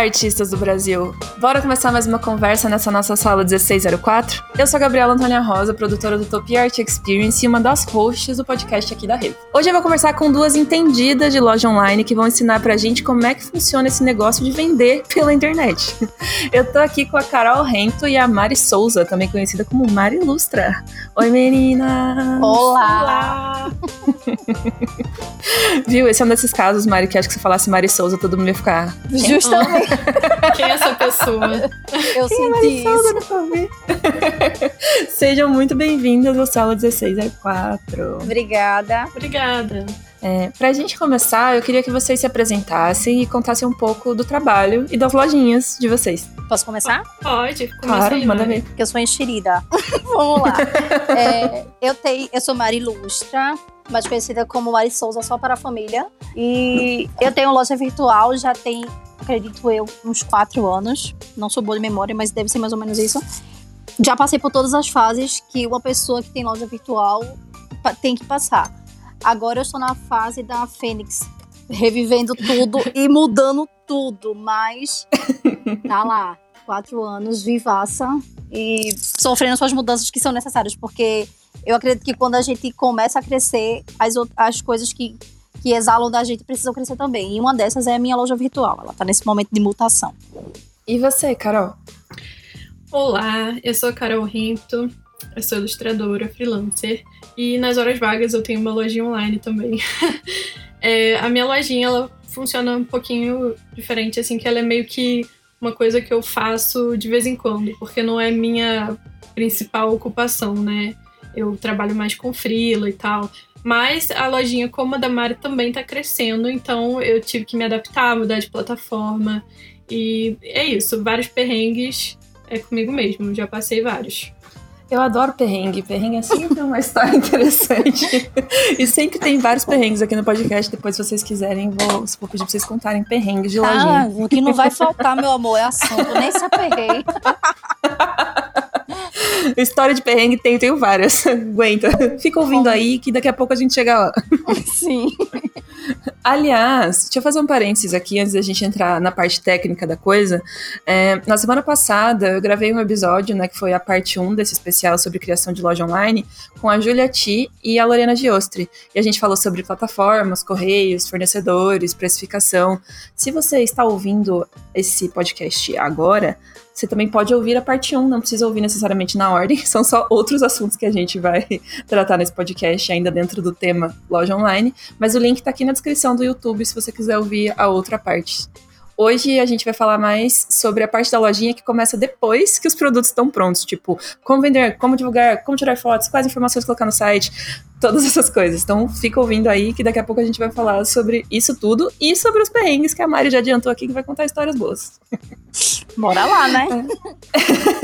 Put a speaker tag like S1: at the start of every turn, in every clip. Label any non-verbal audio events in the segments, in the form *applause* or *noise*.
S1: Artistas do Brasil! Bora começar mais uma conversa nessa nossa sala 1604? Eu sou a Gabriela Antônia Rosa, produtora do Utopia Art Experience e uma das hosts do podcast aqui da Revo. Hoje eu vou conversar com duas entendidas de loja online que vão ensinar pra gente como é que funciona esse negócio de vender pela internet. *laughs* Eu tô aqui com a Carol Rento e a Mari Souza, também conhecida como Mari Ilustra. Oi, meninas!
S2: Olá! Olá. *laughs*
S1: Viu? Esse é um desses casos, Mari, que acho que se falasse Mari Souza, todo mundo ia ficar
S2: Justamente. *laughs* Quem é essa pessoa? *laughs*
S3: Eu Quem senti é
S1: isso. *laughs* Sejam muito bem-vindas ao Sala 1604.
S3: Obrigada.
S2: Obrigada.
S1: É, pra gente começar, eu queria que vocês se apresentassem e contassem um pouco do trabalho e das lojinhas de vocês.
S3: Posso começar?
S2: Pode,
S1: claro, aí, manda ver.
S3: Porque eu sou enxerida. *laughs* Vamos lá. É, eu, tenho, eu sou Mari Lustra, mais conhecida como Mari Souza só para a família. E eu tenho loja virtual, já tem, acredito eu, uns quatro anos. Não sou boa de memória, mas deve ser mais ou menos isso. Já passei por todas as fases que uma pessoa que tem loja virtual tem que passar. Agora eu estou na fase da Fênix, revivendo tudo *laughs* e mudando tudo, mas tá lá, quatro anos, vivaça e sofrendo suas mudanças que são necessárias, porque eu acredito que quando a gente começa a crescer, as, as coisas que, que exalam da gente precisam crescer também. E uma dessas é a minha loja virtual. Ela está nesse momento de mutação.
S1: E você, Carol?
S2: Olá, eu sou a Carol Rinto, eu sou ilustradora, freelancer. E nas horas vagas eu tenho uma lojinha online também. *laughs* é, a minha lojinha, ela funciona um pouquinho diferente, assim, que ela é meio que uma coisa que eu faço de vez em quando, porque não é minha principal ocupação, né? Eu trabalho mais com frila e tal. Mas a lojinha como a da Mari também tá crescendo, então eu tive que me adaptar, mudar de plataforma. E é isso, vários perrengues é comigo mesmo, já passei vários.
S1: Eu adoro perrengue. Perrengue é sempre uma *laughs* história interessante. e sempre tem vários perrengues aqui no podcast. Depois, se vocês quiserem, vou, vou pedir pra vocês contarem perrengues de lojinha.
S3: Ah, o que não vai faltar, meu amor, é assunto. Nem se aperrei. *laughs* *laughs*
S1: História de perrengue tem, tenho várias. *laughs* Aguenta. Fica ouvindo aí que daqui a pouco a gente chega lá. *laughs*
S3: Sim.
S1: Aliás, deixa eu fazer um parênteses aqui antes da gente entrar na parte técnica da coisa. É, na semana passada eu gravei um episódio, né, que foi a parte 1 desse especial sobre criação de loja online, com a Julia Ti e a Lorena Giostri. E a gente falou sobre plataformas, correios, fornecedores, precificação. Se você está ouvindo esse podcast agora, você também pode ouvir a parte 1, não precisa ouvir necessariamente na ordem, *laughs* são só outros assuntos que a gente vai *laughs* tratar nesse podcast, ainda dentro do tema loja online. Mas o link está aqui na descrição do YouTube se você quiser ouvir a outra parte. Hoje a gente vai falar mais sobre a parte da lojinha que começa depois que os produtos estão prontos, tipo, como vender, como divulgar, como tirar fotos, quais informações colocar no site, todas essas coisas. Então fica ouvindo aí que daqui a pouco a gente vai falar sobre isso tudo e sobre os perrengues que a Mari já adiantou aqui que vai contar histórias boas.
S3: Bora lá, né?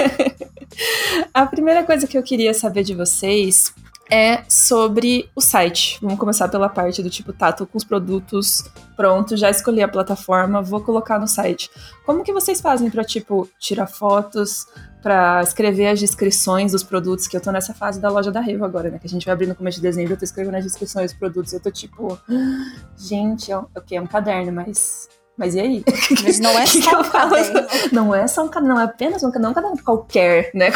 S3: *laughs*
S1: a primeira coisa que eu queria saber de vocês é sobre o site. Vamos começar pela parte do tipo, tá, tô com os produtos prontos, já escolhi a plataforma, vou colocar no site. Como que vocês fazem para tipo tirar fotos, para escrever as descrições dos produtos, que eu tô nessa fase da loja da Revo agora, né? Que a gente vai abrir no começo de dezembro, eu tô escrevendo as descrições dos produtos, eu tô tipo, *gasps* gente, é okay, é um caderno, mas mas e aí?
S3: Mas não é *laughs* só um caderno.
S1: Não é só um caderno, não é apenas um caderno, não é um caderno qualquer, né?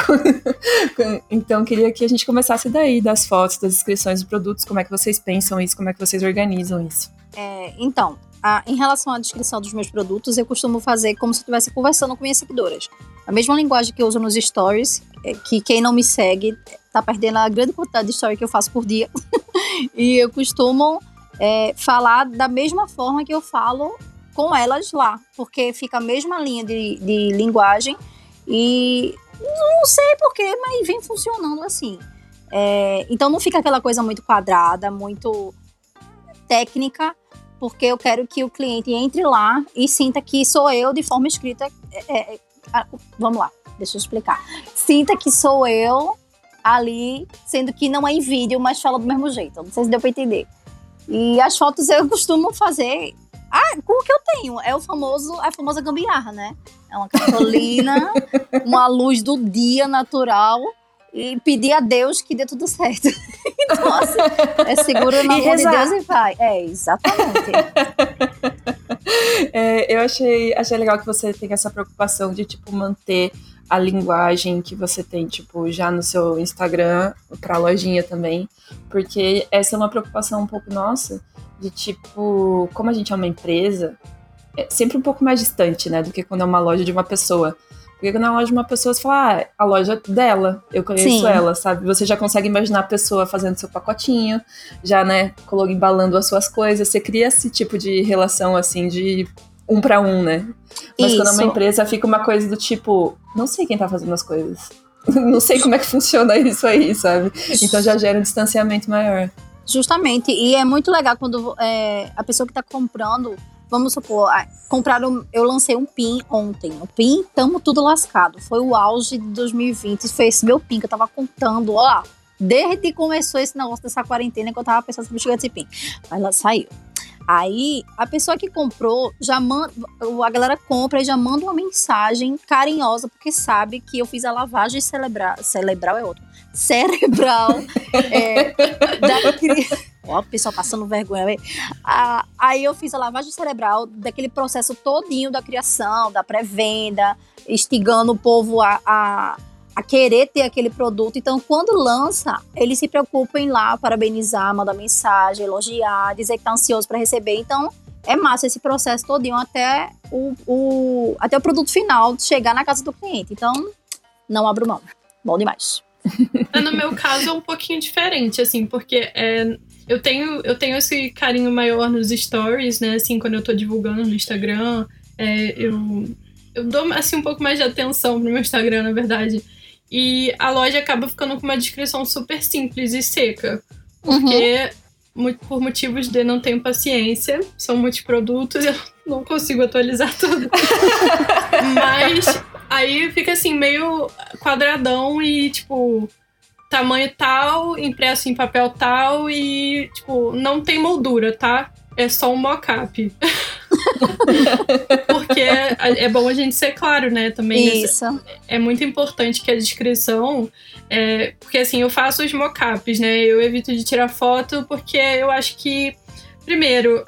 S1: *laughs* então, queria que a gente começasse daí, das fotos, das descrições dos produtos, como é que vocês pensam isso, como é que vocês organizam isso.
S3: É, então, a, em relação à descrição dos meus produtos, eu costumo fazer como se eu estivesse conversando com minhas seguidoras. A mesma linguagem que eu uso nos stories, é que quem não me segue tá perdendo a grande quantidade de stories que eu faço por dia. *laughs* e eu costumo é, falar da mesma forma que eu falo com elas lá, porque fica a mesma linha de, de linguagem e não sei porquê, mas vem funcionando assim. É, então não fica aquela coisa muito quadrada, muito técnica, porque eu quero que o cliente entre lá e sinta que sou eu de forma escrita. É, é, vamos lá, deixa eu explicar. Sinta que sou eu ali, sendo que não é em vídeo, mas fala do mesmo jeito. Não sei se deu para entender. E as fotos eu costumo fazer ah, com o que eu tenho. É o famoso, a famosa gambiarra, né? É uma cartolina, *laughs* uma luz do dia natural e pedir a Deus que dê tudo certo. *laughs* então, assim, é seguro na mão de Deus e vai. É, exatamente. *laughs*
S1: É, eu achei, achei legal que você tem essa preocupação de, tipo, manter a linguagem que você tem, tipo, já no seu Instagram, pra lojinha também. Porque essa é uma preocupação um pouco nossa, de tipo, como a gente é uma empresa, é sempre um pouco mais distante, né, do que quando é uma loja de uma pessoa. Porque quando é uma loja de uma pessoa, você fala, ah, a loja dela, eu conheço Sim. ela, sabe? Você já consegue imaginar a pessoa fazendo seu pacotinho, já, né, embalando as suas coisas. Você cria esse tipo de relação, assim, de um para um, né? Mas Isso. quando é uma empresa, fica uma coisa do tipo, não sei quem tá fazendo as coisas. *laughs* não sei como é que funciona isso aí, sabe? Então já gera um distanciamento maior.
S3: Justamente. E é muito legal quando é, a pessoa que tá comprando vamos supor, compraram, eu lancei um PIN ontem. O PIN, tamo tudo lascado. Foi o auge de 2020. Foi esse meu PIN que eu tava contando, ó. Desde que começou esse negócio dessa quarentena que eu tava pensando sobre chegar desse PIN. Mas lá saiu. Aí, a pessoa que comprou já manda. A galera compra e já manda uma mensagem carinhosa, porque sabe que eu fiz a lavagem cerebral. Cerebral é outro. Cerebral. *laughs* é, da, Ó, o pessoal passando vergonha. Ah, aí eu fiz a lavagem cerebral daquele processo todinho da criação, da pré-venda, instigando o povo a, a, a, querer ter aquele produto. Então, quando lança, eles se preocupam em lá parabenizar, mandar mensagem, elogiar, dizer que tá ansioso para receber. Então, é massa esse processo todinho até o, o, até o produto final chegar na casa do cliente. Então, não abro mão. Bom demais. *laughs*
S2: No meu caso é um pouquinho diferente, assim, porque é, eu tenho, eu tenho esse carinho maior nos stories, né? Assim, quando eu tô divulgando no Instagram, é, eu, eu dou assim, um pouco mais de atenção pro meu Instagram, na verdade. E a loja acaba ficando com uma descrição super simples e seca. Porque, uhum. por motivos de não tenho paciência, são muitos produtos, *laughs* eu não consigo atualizar tudo. *laughs* Mas aí fica assim, meio quadradão e, tipo, tamanho tal, impresso em papel tal e, tipo, não tem moldura, tá? É só um mock-up. *laughs* *laughs* Porque é, é, bom a gente ser claro, né? Também
S3: Isso.
S2: É, é muito importante que a descrição. É, porque assim, eu faço os mock-ups, né? Eu evito de tirar foto porque eu acho que, primeiro,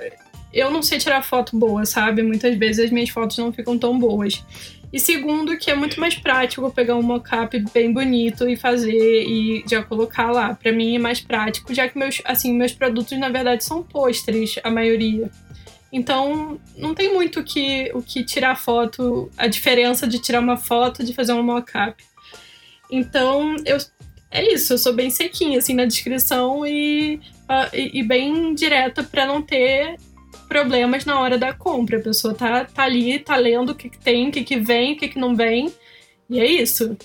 S2: eu não sei tirar foto boa, sabe? Muitas vezes as minhas fotos não ficam tão boas. E segundo, que é muito mais prático pegar um mockup bem bonito e fazer e já colocar lá. Para mim é mais prático, já que meus, assim, meus produtos na verdade são pôsteres, a maioria. Então, não tem muito que, o que tirar foto, a diferença de tirar uma foto de fazer um mockup. Então, eu, é isso, eu sou bem sequinha assim na descrição e, uh, e, e bem direta para não ter problemas na hora da compra. A pessoa tá, tá ali, tá lendo o que, que tem, o que, que vem, o que, que não vem. E é isso.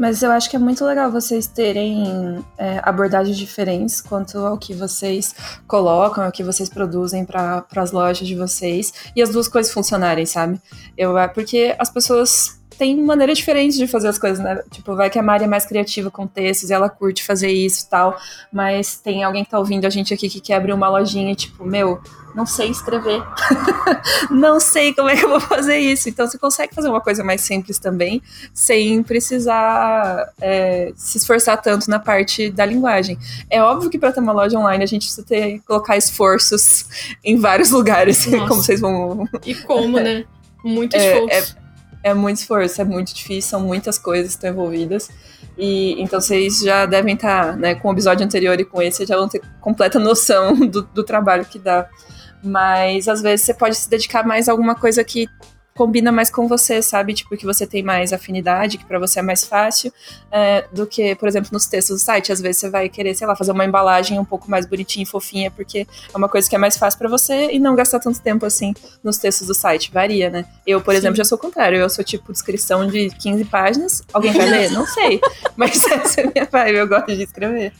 S1: Mas eu acho que é muito legal vocês terem é, abordagens diferentes quanto ao que vocês colocam, ao que vocês produzem para as lojas de vocês e as duas coisas funcionarem, sabe? Eu, é porque as pessoas tem maneira diferente de fazer as coisas, né? Tipo, vai que a Mari é mais criativa com textos e ela curte fazer isso e tal, mas tem alguém que tá ouvindo a gente aqui que quer abrir uma lojinha e, tipo, meu, não sei escrever. *laughs* não sei como é que eu vou fazer isso. Então você consegue fazer uma coisa mais simples também, sem precisar é, se esforçar tanto na parte da linguagem. É óbvio que para ter uma loja online a gente precisa ter, colocar esforços em vários *laughs* lugares, Nossa. como vocês vão.
S2: E como, *laughs* né? Muito é, esforço.
S1: É, é muito esforço, é muito difícil, são muitas coisas que estão envolvidas. E então vocês já devem estar, tá, né, com o episódio anterior e com esse, já vão ter completa noção *laughs* do, do trabalho que dá. Mas às vezes você pode se dedicar mais a alguma coisa que combina mais com você, sabe? Tipo, que você tem mais afinidade, que para você é mais fácil, é, do que, por exemplo, nos textos do site. Às vezes você vai querer, sei lá, fazer uma embalagem um pouco mais bonitinha e fofinha, porque é uma coisa que é mais fácil para você e não gastar tanto tempo assim nos textos do site. Varia, né? Eu, por Sim. exemplo, já sou o contrário. Eu sou tipo descrição de 15 páginas. Alguém vai ler? Não sei. *laughs* Mas *laughs* essa é a minha vibe, eu gosto de escrever.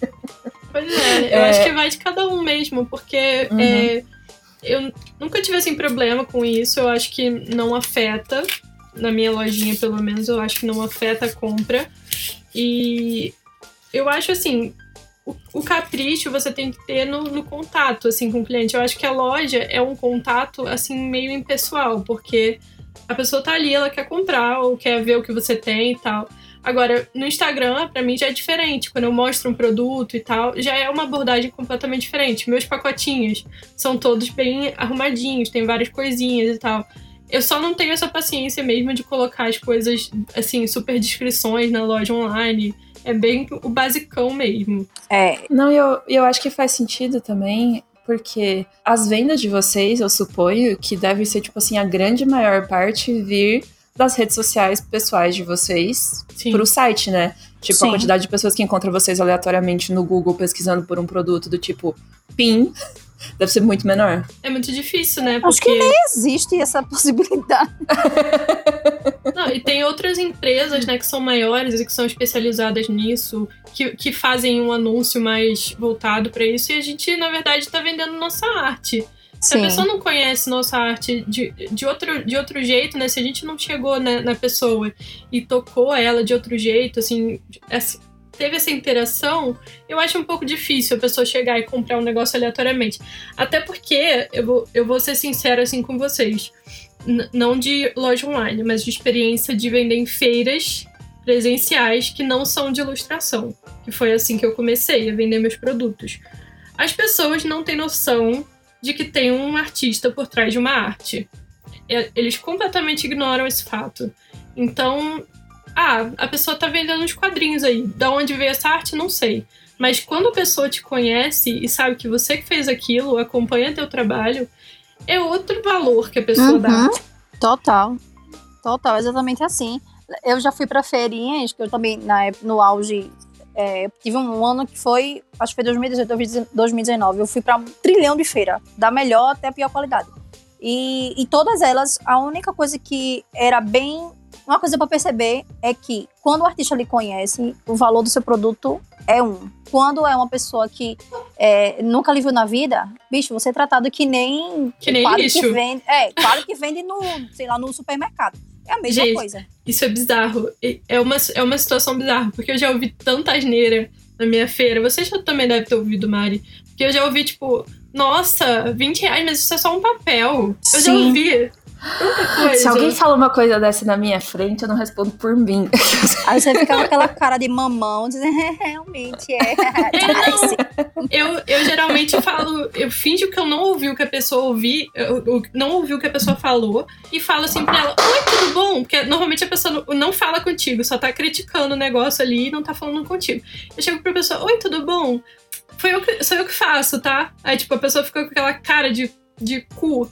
S2: Pois é, eu é... acho que vai de cada um mesmo, porque. Uhum. É eu nunca tive assim problema com isso. Eu acho que não afeta. Na minha lojinha, pelo menos, eu acho que não afeta a compra. E eu acho assim, o, o capricho você tem que ter no, no, contato assim com o cliente. Eu acho que a loja é um contato assim meio impessoal, porque a pessoa tá ali, ela quer comprar ou quer ver o que você tem e tal. Agora, no Instagram, para mim já é diferente. Quando eu mostro um produto e tal, já é uma abordagem completamente diferente. Meus pacotinhos são todos bem arrumadinhos, tem várias coisinhas e tal. Eu só não tenho essa paciência mesmo de colocar as coisas, assim, super descrições na loja online. É bem o basicão mesmo.
S1: É. Não, eu, eu acho que faz sentido também porque as vendas de vocês, eu suponho que deve ser, tipo assim, a grande maior parte vir das redes sociais pessoais de vocês Sim. pro site, né? Tipo, Sim. a quantidade de pessoas que encontram vocês aleatoriamente no Google pesquisando por um produto do tipo PIN *laughs* deve ser muito menor.
S2: É muito difícil, né?
S3: Porque... Acho que nem existe essa possibilidade. *laughs*
S2: Não, e tem outras empresas, né, que são maiores e que são especializadas nisso, que, que fazem um anúncio mais voltado para isso, e a gente, na verdade, está vendendo nossa arte. Se Sim. a pessoa não conhece nossa arte de, de, outro, de outro jeito, né? Se a gente não chegou na, na pessoa e tocou ela de outro jeito, assim, teve essa interação, eu acho um pouco difícil a pessoa chegar e comprar um negócio aleatoriamente. Até porque, eu vou, eu vou ser sincera assim com vocês, não de loja online, mas de experiência de vender em feiras presenciais que não são de ilustração. Que foi assim que eu comecei a vender meus produtos. As pessoas não têm noção de que tem um artista por trás de uma arte. Eles completamente ignoram esse fato. Então, ah, a pessoa tá vendendo uns quadrinhos aí. Da onde veio essa arte, não sei. Mas quando a pessoa te conhece e sabe que você que fez aquilo, acompanha teu trabalho, é outro valor que a pessoa uhum. dá.
S3: Total. Total, exatamente assim. Eu já fui para feirinhas, que eu também, na, no auge é, tive um ano que foi, acho que foi 2018, 2019. Eu fui para um trilhão de feira, da melhor até a pior qualidade. E, e todas elas, a única coisa que era bem. Uma coisa para perceber é que quando o artista lhe conhece, o valor do seu produto é um. Quando é uma pessoa que é, nunca lhe viu na vida, bicho, você é tratado que nem.
S2: Que nem lixo.
S3: Que vende, é, claro que vende no, sei lá, no supermercado. É a mesma Gente, coisa.
S2: Isso é bizarro. É uma, é uma situação bizarra, porque eu já ouvi tanta asneira na minha feira. Você já também deve ter ouvido, Mari. Porque eu já ouvi, tipo, nossa, 20 reais, mas isso é só um papel. Sim. Eu já ouvi.
S1: Se alguém fala uma coisa dessa na minha frente, eu não respondo por mim. *laughs*
S3: Aí você fica com aquela cara de mamão, dizendo, é, realmente é. *laughs*
S2: é não. Eu, eu geralmente falo, eu finjo que eu não ouvi o que a pessoa ouvi, eu, eu não ouvi o que a pessoa falou, e falo assim pra ela, oi, tudo bom? Porque normalmente a pessoa não, não fala contigo, só tá criticando o negócio ali e não tá falando contigo. Eu chego pra pessoa, oi, tudo bom? Foi eu que, sou eu que faço, tá? Aí, tipo, a pessoa fica com aquela cara de de cu.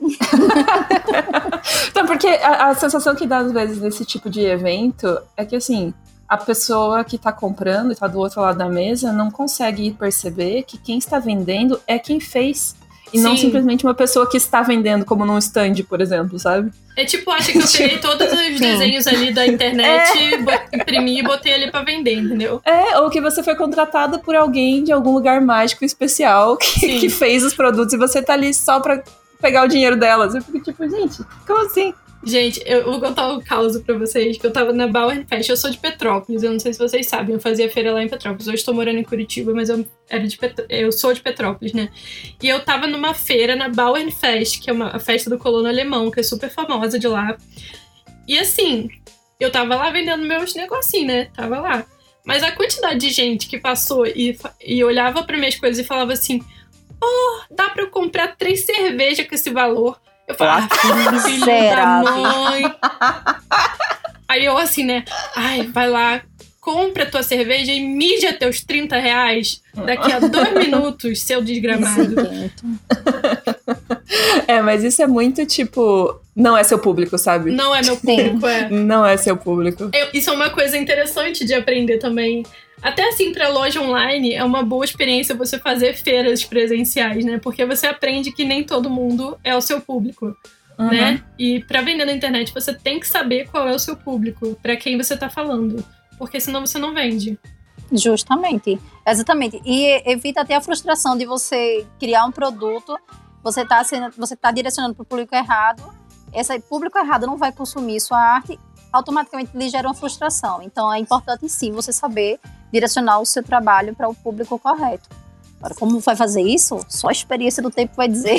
S2: *laughs*
S1: então, porque a, a, sensação que dá às vezes nesse tipo de evento é que assim, a pessoa que está comprando e está do outro lado da mesa não consegue perceber que quem está vendendo é quem fez e Sim. não simplesmente uma pessoa que está vendendo, como num stand, por exemplo, sabe?
S2: É tipo, acha que eu *laughs* peguei todos os desenhos ali da internet, *laughs* é. imprimi e botei ali pra vender, entendeu?
S1: É, ou que você foi contratada por alguém de algum lugar mágico especial que, que fez os produtos e você tá ali só pra pegar o dinheiro delas. Eu fico tipo, gente, como assim?
S2: Gente, eu vou contar um caso pra vocês, que eu tava na Bauer Fest. Eu sou de Petrópolis, eu não sei se vocês sabem, eu fazia feira lá em Petrópolis. Hoje estou morando em Curitiba, mas eu, era de Petro... eu sou de Petrópolis, né? E eu tava numa feira na Bauer Fest, que é uma a festa do colono alemão, que é super famosa de lá. E assim, eu tava lá vendendo meus negocinhos, né? Tava lá. Mas a quantidade de gente que passou e, e olhava para minhas coisas e falava assim: Oh, dá pra eu comprar três cervejas com esse valor. Eu falo, ah, filho da mãe. Aí eu assim, né? Ai, vai lá, compra a tua cerveja e mija teus 30 reais daqui a dois *laughs* minutos, seu desgramado. *laughs*
S1: É, mas isso é muito tipo. Não é seu público, sabe?
S2: Não é meu público, é.
S1: Não é seu público.
S2: Eu, isso é uma coisa interessante de aprender também. Até assim, para loja online, é uma boa experiência você fazer feiras presenciais, né? Porque você aprende que nem todo mundo é o seu público. Uhum. Né? E para vender na internet, você tem que saber qual é o seu público, para quem você tá falando. Porque senão você não vende.
S3: Justamente. Exatamente. E evita até a frustração de você criar um produto, você tá, sendo, você tá direcionando para o público errado, esse público errado não vai consumir sua arte automaticamente lhe gera uma frustração. Então é importante sim você saber direcionar o seu trabalho para o público correto. Agora, como vai fazer isso? Só a experiência do tempo vai dizer.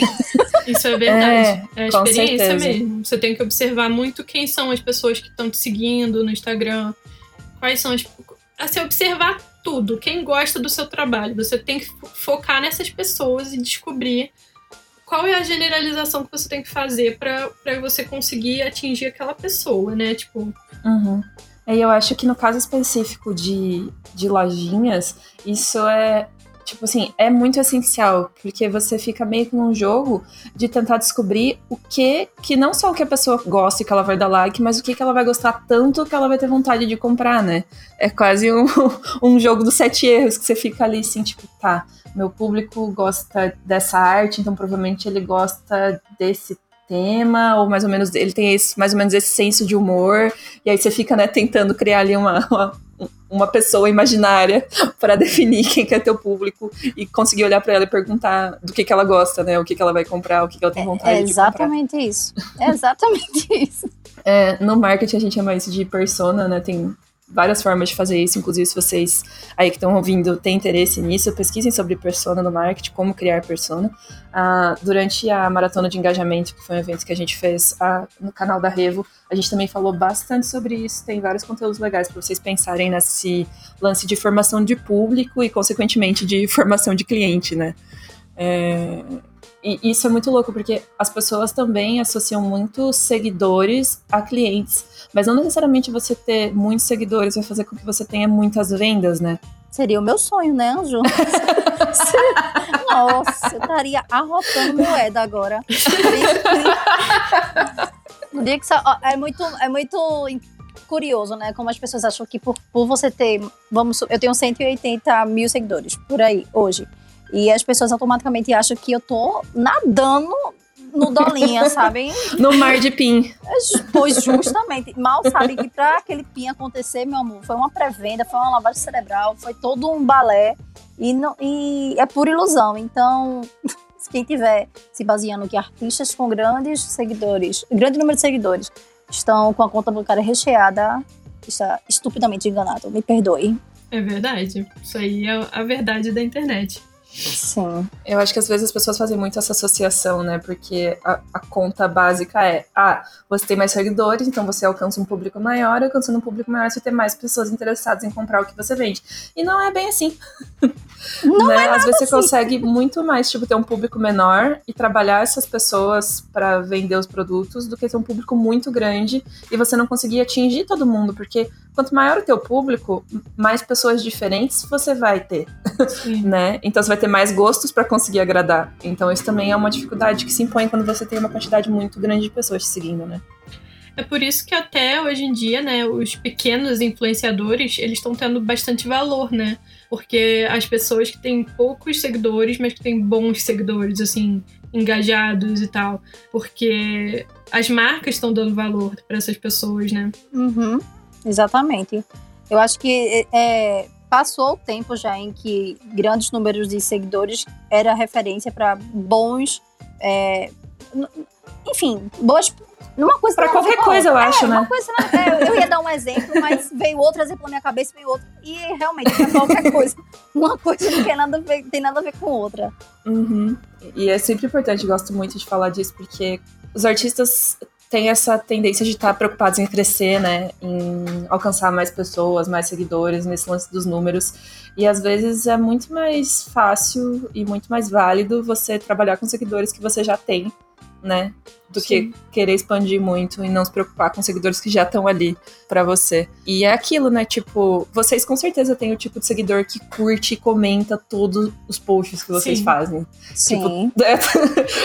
S2: Isso é verdade. *laughs* É, é a experiência mesmo. Você tem que observar muito quem são as pessoas que estão te seguindo no Instagram. Quais são as. Assim, observar tudo. Quem gosta do seu trabalho. Você tem que focar nessas pessoas e descobrir qual é a generalização que você tem que fazer para você conseguir atingir aquela pessoa, né? Tipo.
S1: Uhum. E eu acho que no caso específico de, de lojinhas, isso é tipo assim, é muito essencial, porque você fica meio que num jogo de tentar descobrir o que, que não só o que a pessoa gosta e que ela vai dar like, mas o que, que ela vai gostar tanto que ela vai ter vontade de comprar, né? É quase um, *laughs* um jogo dos sete erros, que você fica ali assim, tipo, tá, meu público gosta dessa arte, então provavelmente ele gosta desse tema, ou mais ou menos ele tem esse, mais ou menos esse senso de humor, e aí você fica, né, tentando criar ali uma, uma uma pessoa imaginária *laughs* para definir quem que é teu público e conseguir olhar para ela e perguntar do que, que ela gosta, né? O que, que ela vai comprar, o que, que ela tem é, vontade
S3: é, de
S1: comprar.
S3: Exatamente isso. É exatamente *laughs* isso.
S1: É, no marketing a gente chama isso de persona, né? Tem várias formas de fazer isso, inclusive se vocês aí que estão ouvindo têm interesse nisso, pesquisem sobre persona no marketing, como criar persona. Ah, durante a maratona de engajamento, que foi um evento que a gente fez ah, no canal da Revo, a gente também falou bastante sobre isso, tem vários conteúdos legais para vocês pensarem nesse lance de formação de público e, consequentemente, de *laughs* formação de cliente, né? É, e isso é muito louco, porque as pessoas também associam muito seguidores a clientes. Mas não necessariamente você ter muitos seguidores vai fazer com que você tenha muitas vendas, né?
S3: Seria o meu sonho, né, Anjo? *laughs* Nossa, eu estaria arrotando moeda agora. No dia que é muito, é muito curioso, né? Como as pessoas acham que por, por você ter, vamos, eu tenho 180 mil seguidores por aí hoje. E as pessoas automaticamente acham que eu tô nadando no dolinha, *laughs* sabe?
S1: No mar de pin.
S3: Pois justamente. Mal sabe que para aquele pin acontecer, meu amor, foi uma pré-venda, foi uma lavagem cerebral, foi todo um balé. E, não, e é pura ilusão. Então, *laughs* quem tiver se baseando que artistas com grandes seguidores, grande número de seguidores, estão com a conta bancária recheada, está estupidamente enganado. Me perdoe.
S2: É verdade. Isso aí é a verdade da internet.
S3: Sim.
S1: Eu acho que às vezes as pessoas fazem muito essa associação, né? Porque a, a, conta básica é: ah, você tem mais seguidores, então você alcança um público maior, alcançando um público maior, você tem mais pessoas interessadas em comprar o que você vende. E não é bem assim. *laughs*
S3: Não né?
S1: é
S3: Às
S1: vezes
S3: assim.
S1: você consegue muito mais, tipo, ter um público menor e trabalhar essas pessoas para vender os produtos do que ter um público muito grande e você não conseguir atingir todo mundo, porque quanto maior o teu público, mais pessoas diferentes você vai ter, né? Então você vai ter mais gostos para conseguir agradar. Então isso também é uma dificuldade que se impõe quando você tem uma quantidade muito grande de pessoas te seguindo, né?
S2: É por isso que até hoje em dia, né, os pequenos influenciadores, eles estão tendo bastante valor, né? Porque as pessoas que têm poucos seguidores, mas que têm bons seguidores, assim, engajados e tal. Porque as marcas estão dando valor para essas pessoas, né?
S3: Uhum, exatamente. Eu acho que é, passou o tempo já em que grandes números de seguidores era referência para bons. É, enfim, boas numa coisa
S1: pra qualquer coisa, eu acho,
S3: é,
S1: né?
S3: Uma coisa, é, eu ia dar um exemplo, mas *laughs* veio outro exemplo na minha cabeça, veio outro. E realmente, pra qualquer coisa. Uma coisa não tem nada a ver, tem nada a ver com outra.
S1: Uhum. E é sempre importante, gosto muito de falar disso, porque os artistas têm essa tendência de estar preocupados em crescer, né? Em alcançar mais pessoas, mais seguidores, nesse lance dos números. E às vezes é muito mais fácil e muito mais válido você trabalhar com seguidores que você já tem né? Do Sim. que querer expandir muito e não se preocupar com seguidores que já estão ali para você. E é aquilo, né? Tipo, vocês com certeza têm o tipo de seguidor que curte e comenta todos os posts que vocês
S2: Sim.
S1: fazem.
S3: Sim.
S1: Tipo, *laughs* é...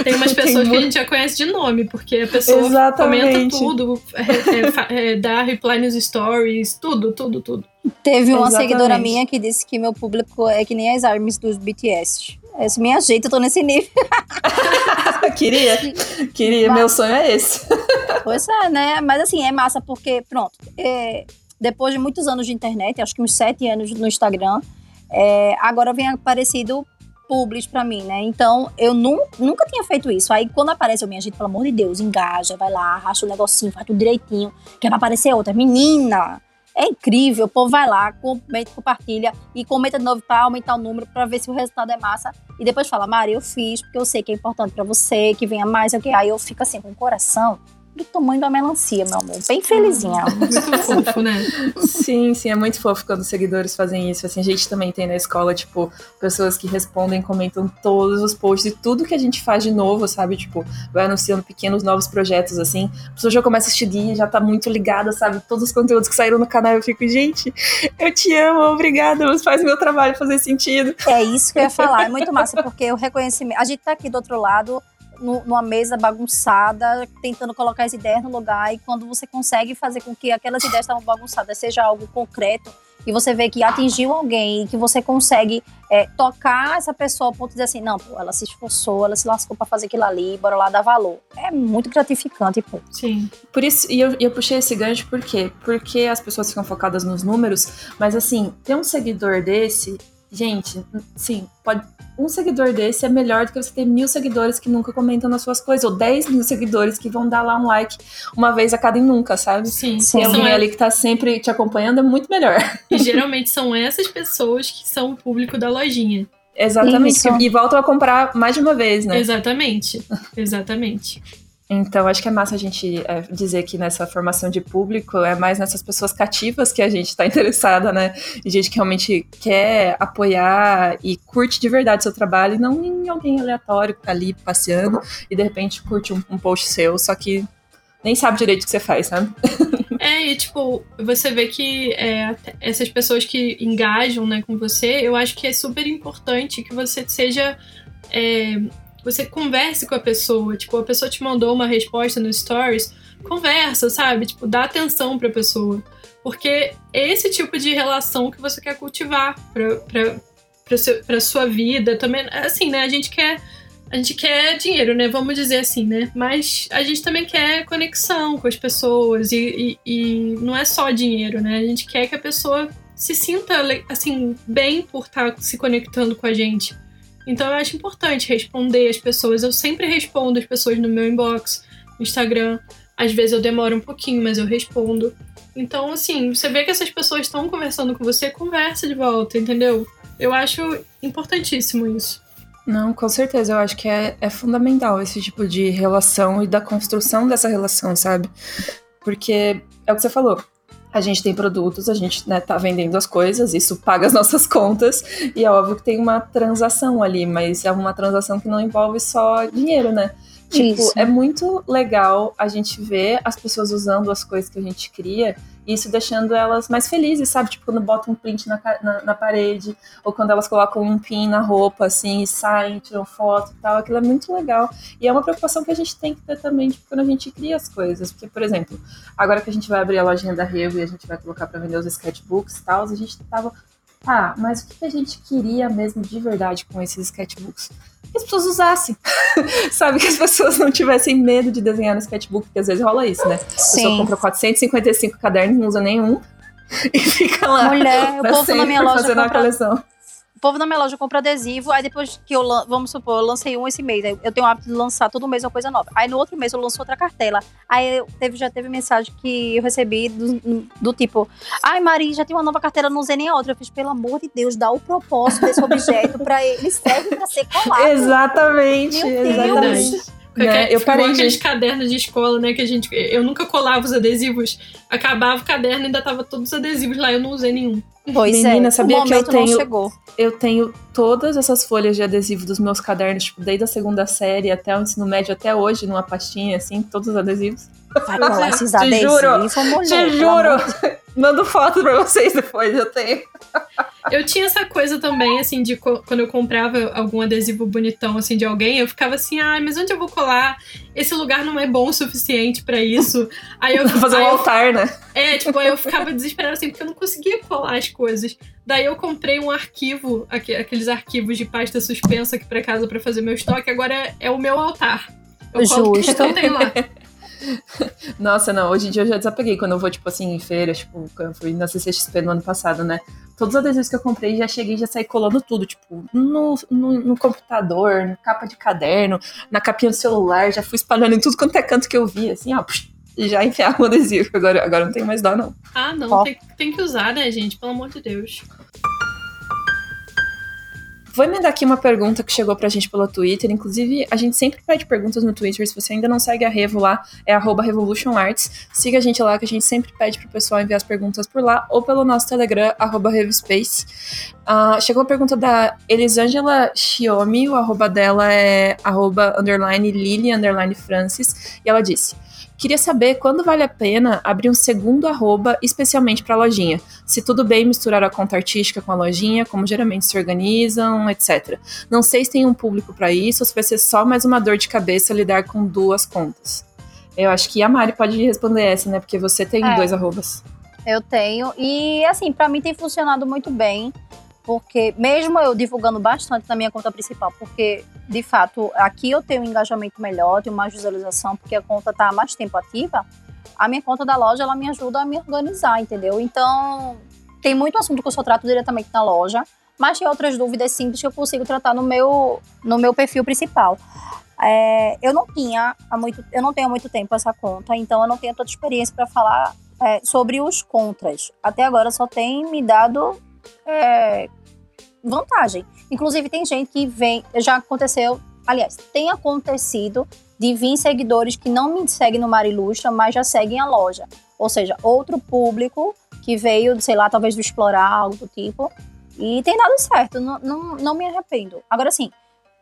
S2: Tem umas *laughs* pessoas que a gente já conhece de nome, porque a pessoa
S1: Exatamente.
S2: comenta tudo, é, é, é, dá reply nos stories, tudo, tudo, tudo.
S3: Teve uma
S1: Exatamente.
S3: seguidora minha que disse que meu público é que nem as armas dos BTS. Esse minha jeito, eu tô nesse nível. *laughs*
S1: queria, queria,
S3: Mas-
S1: meu sonho é esse. *laughs*
S3: Pois é, né? Mas assim, é massa porque, pronto, é, depois de muitos anos de internet, acho que uns sete anos no Instagram, é, agora vem aparecido publis pra mim, né? Então, eu nu, nunca tinha feito isso. Aí, quando aparece, eu, minha gente, pelo amor de Deus, engaja, vai lá, arrasta o negocinho, faz tudo direitinho, que é pra aparecer outra. Menina! É incrível, o povo vai lá, comenta, compartilha e comenta de novo pra aumentar o número, pra ver se o resultado é massa. E depois fala, Mari, eu fiz porque eu sei que é importante pra você, que venha mais, o que. Aí eu fico assim, com o coração do tamanho da melancia, meu amor. Bem felizinha.
S2: Muito *laughs* fofo, né?
S1: Sim, sim, é muito fofo quando os seguidores fazem isso. Assim, a gente também tem na escola, tipo, pessoas que respondem, comentam todos os posts e tudo que a gente faz de novo, sabe? Tipo, vai anunciando pequenos novos projetos, assim. A pessoa já começa a seguir, já tá muito ligada, sabe? Todos os conteúdos que saíram no canal, eu fico, gente, eu te amo, obrigada, mas faz meu trabalho fazer sentido.
S3: É isso que eu ia falar, é muito massa, porque o reconhecimento. A gente tá aqui do outro lado numa mesa bagunçada, tentando colocar as ideias no lugar, e quando você consegue fazer com que aquelas ideias estavam bagunçadas seja algo concreto, e você vê que atingiu alguém, e que você consegue é, tocar essa pessoa ao ponto de dizer assim, não, pô, ela se esforçou, ela se lascou para fazer aquilo ali, bora lá dar valor. É muito gratificante, pô.
S2: Sim.
S1: Por isso, e eu, eu puxei esse gancho por quê? Porque as pessoas ficam focadas nos números, mas assim, ter um seguidor desse, gente, sim, pode, um seguidor desse é melhor do que você ter mil seguidores que nunca comentam nas suas coisas, ou 10 mil seguidores que vão dar lá um like uma vez a cada e nunca, sabe?
S2: Sim.
S1: Tem alguém
S2: São-
S1: ali que tá sempre te acompanhando, é muito melhor.
S2: E geralmente são essas pessoas que são o público da lojinha.
S1: Exatamente.
S3: Isso.
S1: E voltam a comprar mais de uma vez, né?
S2: Exatamente. Exatamente.
S1: Então, acho que é massa a gente é, dizer que nessa formação de público é mais nessas pessoas cativas que a gente está *laughs* interessada, né? E gente que realmente quer apoiar e curte de verdade seu trabalho, e não em alguém aleatório que tá ali passeando e de repente curte um, um post seu, só que nem sabe direito o que você faz, sabe? *laughs*
S2: É, e tipo, você vê que é, essas pessoas que engajam né, com você, eu acho que é super importante que você seja. é, você converse com a pessoa. Tipo, a pessoa te mandou uma resposta no Stories, conversa, sabe? Tipo, dá atenção pra pessoa. Porque é esse tipo de relação que você quer cultivar pra, pra, pra, seu, pra sua vida. Também, assim, né? A gente quer. A gente quer dinheiro, né? Vamos dizer assim, né? Mas a gente também quer conexão com as pessoas e, e, e não é só dinheiro, né? A gente quer que a pessoa se sinta, assim, bem por estar se conectando com a gente. Então eu acho importante responder as pessoas. Eu sempre respondo as pessoas no meu inbox, no Instagram. Às vezes eu demoro um pouquinho, mas eu respondo. Então, assim, você vê que essas pessoas estão conversando com você, conversa de volta, entendeu? Eu acho importantíssimo isso.
S1: Não, com certeza, eu acho que é, é fundamental esse tipo de relação e da construção dessa relação, sabe? Porque é o que você falou. A gente tem produtos, a gente né, tá vendendo as coisas, isso paga as *laughs* nossas contas, e é óbvio que tem uma transação ali, mas é uma transação que não envolve só dinheiro, né? Tipo,
S3: Isso.
S1: é muito legal a gente ver as pessoas usando as coisas que a gente cria isso deixando elas mais felizes, sabe? Tipo, quando botam um print na, na, na parede, ou quando elas colocam um pin na roupa, assim, e saem, tiram foto e tal. Aquilo é muito legal. E é uma preocupação que a gente tem que ter também, tipo, quando a gente cria as coisas. Porque, por exemplo, agora que a gente vai abrir a lojinha da Revo e a gente vai colocar pra vender os sketchbooks e tal, a gente tava. Tá, mas o que a gente queria mesmo de verdade com esses sketchbooks? Que as pessoas usassem. *laughs* Sabe? Que as pessoas não tivessem medo de desenhar no sketchbook, porque às vezes rola isso, né? A pessoa
S3: Sim.
S1: compra 455 cadernos, não usa nenhum *laughs* e fica lá.
S3: Mulher, o
S1: pra
S3: povo na minha loja
S1: fazendo a
S3: compra
S1: coleção.
S3: Povo na minha loja compra adesivo, aí depois que eu, vamos supor, eu lancei um esse mês, aí eu tenho o hábito de lançar todo mês uma coisa nova. Aí no outro mês eu lanço outra cartela. Aí eu, teve, já teve mensagem que eu recebi do, do tipo, ai Maria, já tem uma nova cartela, não usei nem a outra. Eu fiz, pelo amor de Deus, dá o propósito desse objeto pra ele, serve pra ser colado. *laughs*
S1: Exatamente,
S3: Meu Deus.
S1: exatamente.
S2: Porque
S1: Né? Eu parei
S2: aqueles
S1: de.
S2: cadernos de escola, né? Que a gente. Eu nunca colava os adesivos. Acabava o caderno e ainda tava todos os adesivos lá. Eu não usei nenhum.
S3: Pois
S1: Menina,
S3: é,
S1: sabia
S3: o
S1: que eu tenho-
S3: chegou.
S1: Eu tenho todas essas folhas de adesivo dos meus cadernos, tipo, desde a segunda série até o ensino médio, até hoje, numa pastinha, assim, todos os adesivos.
S3: Vai colar *laughs* esses
S1: Te
S3: adesivos,
S1: juro,
S3: mulher.
S1: Te juro! Mando foto pra vocês depois, eu tenho.
S2: Eu tinha essa coisa também, assim, de quando eu comprava algum adesivo bonitão, assim, de alguém, eu ficava assim, ai, mas onde eu vou colar? Esse lugar não é bom o suficiente pra isso. Aí eu *laughs*
S1: Vou fazer um
S2: aí eu-
S1: altar, né?
S2: É, tipo, aí eu ficava desesperada assim, porque eu não conseguia colar as coisas. Daí eu comprei um arquivo, aque- aqueles arquivos de pasta suspensa aqui pra casa pra fazer meu estoque, agora é, é o meu altar. Eu colo
S3: Justo.
S2: tudo que tenho lá. *laughs* *laughs*
S1: Nossa, não, hoje em dia eu já desapeguei quando eu vou, tipo assim, em feira, tipo, quando eu fui na CCXP no ano passado, né? Todos os adesivos que eu comprei, já cheguei e já saí colando tudo, tipo, no, no, no computador, na capa de caderno, na capinha do celular, já fui espalhando em tudo quanto é canto que eu vi, assim, ó, psh, e já enfiava o adesivo. Agora, agora não tem mais dó, não.
S2: Ah, não, tem, tem que usar, né, gente? Pelo amor de Deus.
S1: Vou emendar aqui uma pergunta que chegou pra gente pelo Twitter. Inclusive, a gente sempre pede perguntas no Twitter. Se você ainda não segue a Revo lá, é RevolutionArts. Siga a gente lá, que a gente sempre pede pro pessoal enviar as perguntas por lá, ou pelo nosso Telegram, RevoSpace. Uh, chegou a pergunta da Elisângela Xiomi, o arroba dela é arroba underline Lily underline Francis, e ela disse... Queria saber quando vale a pena abrir um segundo arroba especialmente para a lojinha. Se tudo bem misturar a conta artística com a lojinha, como geralmente se organizam, etc. Não sei se tem um público para isso ou se vai ser só mais uma dor de cabeça lidar com duas contas. Eu acho que a Mari pode responder essa, né? Porque você tem é, dois arrobas.
S3: Eu tenho. E assim, para mim tem funcionado muito bem porque mesmo eu divulgando bastante na minha conta principal, porque de fato aqui eu tenho um engajamento melhor, tenho mais visualização, porque a conta está mais tempo ativa, a minha conta da loja ela me ajuda a me organizar, entendeu? Então tem muito assunto que eu só trato diretamente na loja, mas tem outras dúvidas simples que eu consigo tratar no meu, no meu perfil principal. É, eu não tinha há muito, eu não tenho há muito tempo essa conta, então eu não tenho toda a experiência para falar é, sobre os contras. Até agora só tem me dado é, vantagem. Inclusive, tem gente que vem. Já aconteceu. Aliás, tem acontecido de vir seguidores que não me seguem no Marilustra, mas já seguem a loja. Ou seja, outro público que veio, sei lá, talvez do explorar, algo do tipo. E tem dado certo, não, não, não me arrependo. Agora sim,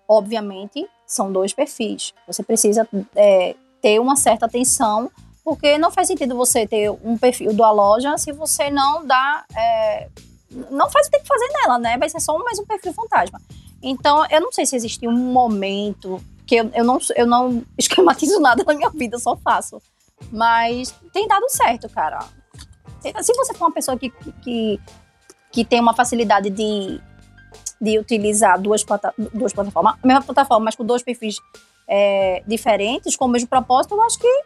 S3: obviamente, são dois perfis. Você precisa é, ter uma certa atenção, porque não faz sentido você ter um perfil da loja se você não dá é, não faz o que tem que fazer nela, né? Vai ser só mais um perfil fantasma. Então, eu não sei se existe um momento que eu, eu, não, eu não *laughs* esquematizo nada na minha vida, só faço. Mas tem dado certo, cara. Se você for uma pessoa que, que, que tem uma facilidade de, de utilizar duas, plata, duas plataformas, a mesma plataforma, mas com dois perfis é, diferentes, com o mesmo propósito, eu acho que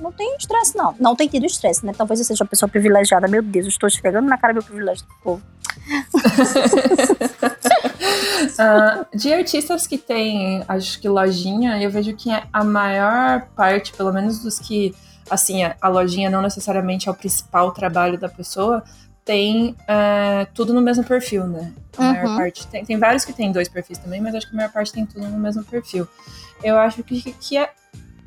S3: não tem estresse, não. Não tem tido estresse, né? Talvez eu seja uma pessoa privilegiada. Meu Deus, eu estou esfregando na cara meu privilégio do povo.
S1: uh, *laughs* de artistas que tem, acho que lojinha, eu vejo que a maior parte, pelo menos dos que, assim, a, a lojinha não necessariamente é o principal trabalho da pessoa, tem uh, tudo no mesmo perfil, né? A uhum. maior parte tem, tem vários que tem dois perfis também, mas acho que a maior parte tem tudo no mesmo perfil. Eu acho que, que é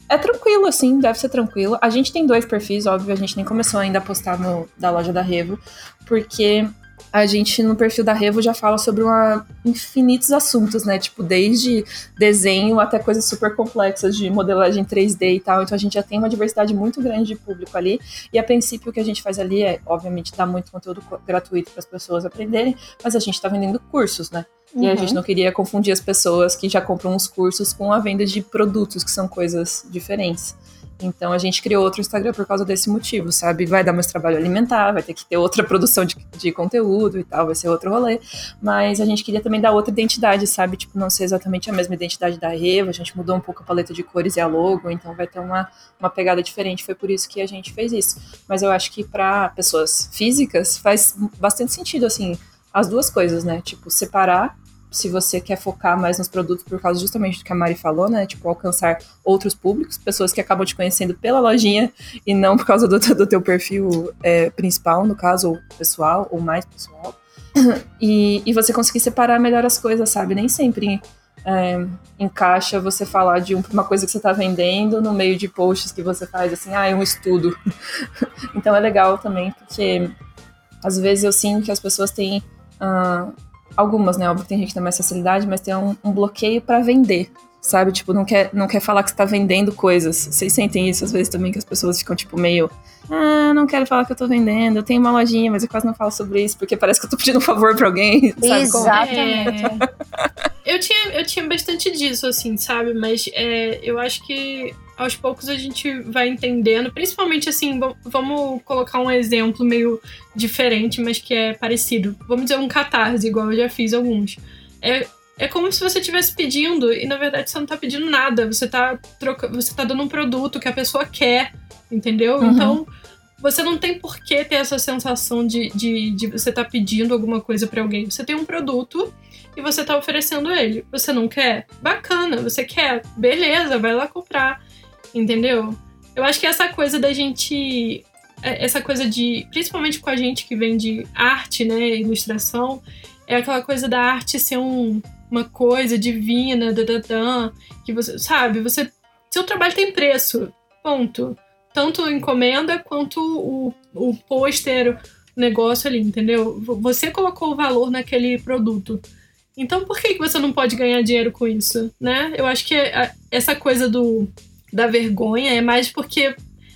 S1: é tranquilo, assim, deve ser tranquilo. A gente tem dois perfis, óbvio, a gente nem começou ainda a postar no da loja da Revo, porque a gente no perfil da Revo já fala sobre uma, infinitos assuntos, né? Tipo, desde desenho até coisas super complexas de modelagem 3D e tal. Então a gente já tem uma diversidade muito grande de público ali. E a princípio o que a gente faz ali é, obviamente, dar muito conteúdo gratuito para as pessoas aprenderem, mas a gente está vendendo cursos, né? Uhum. E a gente uhum. não queria confundir as pessoas que já compram os cursos com a venda de produtos, que são coisas diferentes. Então a gente criou outro Instagram por causa desse motivo, sabe? Vai dar mais trabalho alimentar, vai ter que ter outra *laughs* produção de, de conteúdo e tal, vai ser outro rolê. Mas a gente queria também dar outra identidade, sabe? Tipo, não ser exatamente a mesma identidade da Eva, a gente mudou um pouco a paleta de cores e a logo, então vai ter uma, uma pegada diferente. Foi por isso que a gente fez isso. Mas eu acho que para pessoas físicas faz bastante sentido, assim, as duas coisas, né? Tipo, separar se você quer focar mais nos produtos por causa justamente do que a Mari falou, né? Tipo, alcançar outros públicos, pessoas que acabam te conhecendo pela lojinha e não por causa do, *laughs* do teu perfil é, principal, no caso, ou pessoal, ou mais pessoal. *clears throat* E, e você conseguir separar melhor as coisas, sabe? Nem sempre é, encaixa você falar de uma coisa que você está vendendo no meio de posts que você faz, assim, ah, é um estudo. *laughs* então é legal também, porque às vezes eu sinto que as pessoas têm. Uh, algumas, né? Óbvio que tem gente que tem mais facilidade, mas tem um, um bloqueio para vender, sabe? Tipo, não quer, não quer falar que você tá vendendo coisas. Vocês sentem isso às vezes também, que as pessoas ficam, tipo, meio. Ah, não quero falar que eu tô vendendo, eu tenho uma lojinha, mas eu quase não falo sobre isso, porque parece que eu tô pedindo um favor pra alguém, *laughs* sabe?
S3: Exatamente.
S2: É. eu, tinha, eu tinha bastante disso, assim, sabe? Mas é, eu acho que aos poucos a gente vai entendendo, principalmente assim, vamos colocar um exemplo meio diferente, mas que é parecido. Vamos dizer um catarse, igual eu já fiz alguns. É, é como se você estivesse pedindo e na verdade você não tá pedindo nada, você tá, troca, você tá dando um produto que a pessoa quer, entendeu? Uhum. Então você não tem por que ter essa sensação de, de, de você tá pedindo alguma coisa para alguém. Você tem um produto e você tá oferecendo ele. Você não quer? Bacana, você quer? Beleza, vai lá comprar entendeu? Eu acho que essa coisa da gente. É, essa coisa de. Principalmente com a gente que vem de arte, né? Ilustração, é aquela coisa da arte ser um, uma coisa divina, dadadã, que você, sabe, você. Seu trabalho tem preço. Ponto. Tanto encomenda quanto o, o pôster, negócio ali, entendeu? Você colocou o valor naquele produto. Então por que, que você não pode ganhar dinheiro com isso, né? Eu acho que essa coisa do, da vergonha é mais porque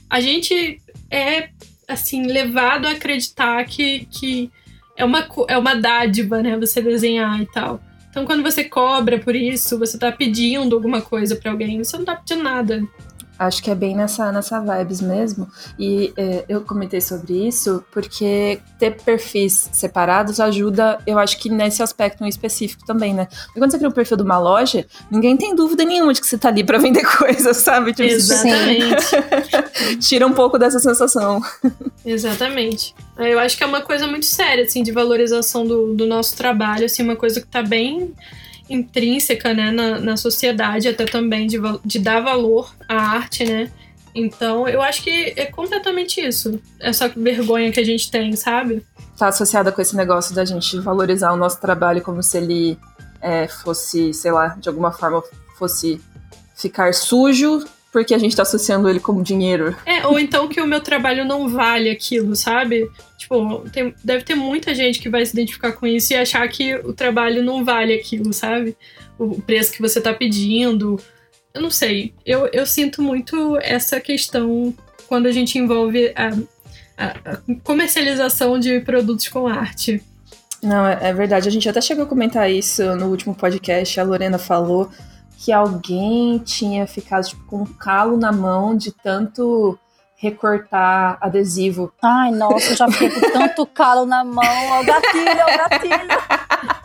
S2: a gente é, assim, levado a acreditar que, que é, uma, é uma dádiva, né? Você desenhar e tal. Então, quando você cobra por isso, você tá pedindo alguma coisa para alguém, você não tá pedindo nada.
S1: Acho que é bem nessa, nessa vibes mesmo. E é, eu comentei sobre isso porque ter perfis separados ajuda, eu acho que nesse aspecto em específico também, né? Porque quando você cria um perfil de uma loja, ninguém tem dúvida nenhuma de que você tá ali para *laughs* vender coisas, sabe?
S2: Tipo, Exatamente. *laughs*
S1: Tira um pouco dessa sensação.
S2: Exatamente. Eu acho que é uma coisa muito séria, assim, de valorização do, do nosso trabalho, assim, uma coisa que tá bem intrínseca né, na, na sociedade, até também de, de dar valor à arte, né? Então, eu acho que é completamente isso. Essa vergonha que a gente tem, sabe?
S1: Tá associada com esse negócio da gente valorizar o nosso trabalho como se ele é, fosse, sei lá, de alguma forma fosse ficar sujo porque a gente tá associando ele como dinheiro.
S2: É, ou então que o meu trabalho não vale aquilo, sabe? Tipo, tem, deve ter muita gente que vai se identificar com isso e achar que o trabalho não vale aquilo, sabe? O preço que você tá pedindo. Eu não sei. Eu, eu sinto muito essa questão quando a gente envolve a, a, a comercialização de produtos com arte.
S1: Não, é, é verdade. A gente até chegou a comentar isso no último podcast. A Lorena falou que alguém tinha ficado tipo, com um calo na mão de tanto recortar adesivo.
S3: Ai, nossa, eu já fiquei com tanto calo na mão. Ó, o gatilho, ó, o gatilho. *laughs*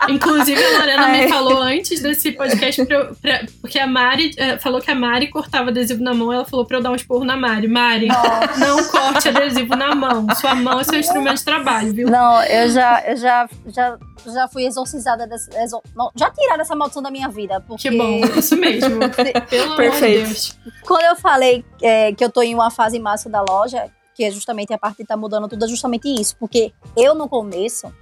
S2: Inclusive, a Lorena Ai. me falou antes desse podcast, pra, pra, porque a Mari é, falou que a Mari cortava adesivo na mão, ela falou pra eu dar um esporro na Mari. Mari, Nossa. não corte adesivo na mão. Sua mão é seu instrumento de trabalho, viu?
S3: Não, eu já, eu já, já, já fui exorcizada dessa. Exor, não, já tiraram essa maldição da minha vida. Porque...
S2: Que bom, isso mesmo. *laughs* Pelo Perfeito. amor de Deus.
S3: Quando eu falei é, que eu tô em uma fase máxima da loja, que é justamente a parte estar tá mudando tudo, é justamente isso. Porque eu, no começo,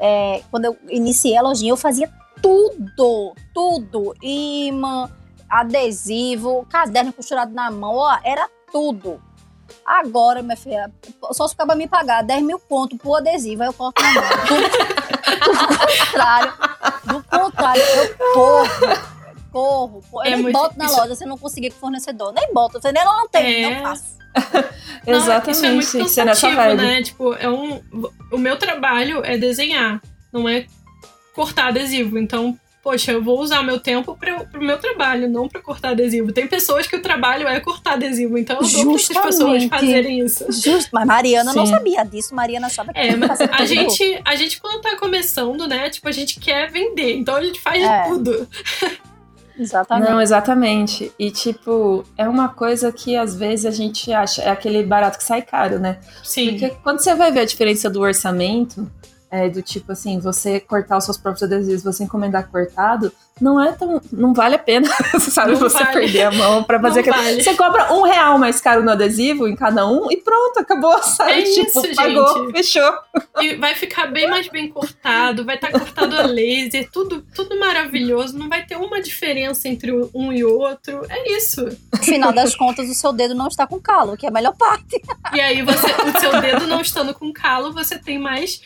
S3: é, quando eu iniciei a lojinha, eu fazia tudo, tudo. Imã, adesivo, caderno costurado na mão, ó, era tudo. Agora, minha filha, só se acaba me pagar 10 mil pontos pro adesivo, aí eu coloco na mão. Do, *laughs* do contrário, do contrário, eu corro, corro. corro. Eu é nem boto na isso... loja se eu não conseguir com o fornecedor. Nem boto, você nem não tem, é... *laughs* não faço.
S1: Exatamente. Isso é muito cansativo,
S2: né? Tipo, é um, o meu trabalho é desenhar, não é cortar adesivo. Então, poxa, eu vou usar meu tempo para o meu trabalho, não para cortar adesivo. Tem pessoas que o trabalho é cortar adesivo, então eu dou para essas pessoas fazerem isso.
S3: Justo, mas Mariana Sim. não sabia disso, Mariana sabe que
S2: é, mas a gente, a gente quando tá começando, né, tipo, a gente quer vender, então a gente faz é. tudo.
S3: Exatamente.
S1: Não, exatamente. E, tipo, é uma coisa que às vezes a gente acha, é aquele barato que sai caro, né?
S2: Sim.
S1: Porque quando você vai ver a diferença do orçamento, é, do tipo assim, você cortar os seus próprios adesivos, você encomendar cortado, não é tão. Não vale a pena, *laughs* sabe? Não você vale. perder a mão pra fazer aquilo. Vale. Você cobra um real mais caro no adesivo em cada um e pronto, acabou, *laughs* sabe?
S2: É
S1: tipo,
S2: isso,
S1: pagou,
S2: gente.
S1: fechou.
S2: E vai ficar bem mais bem cortado, vai estar tá cortado a laser, tudo, tudo maravilhoso, não vai ter uma diferença entre um e outro. É isso.
S3: No final das contas, o seu dedo não está com calo, que é a melhor parte.
S2: E aí, você, o seu dedo não estando com calo, você tem mais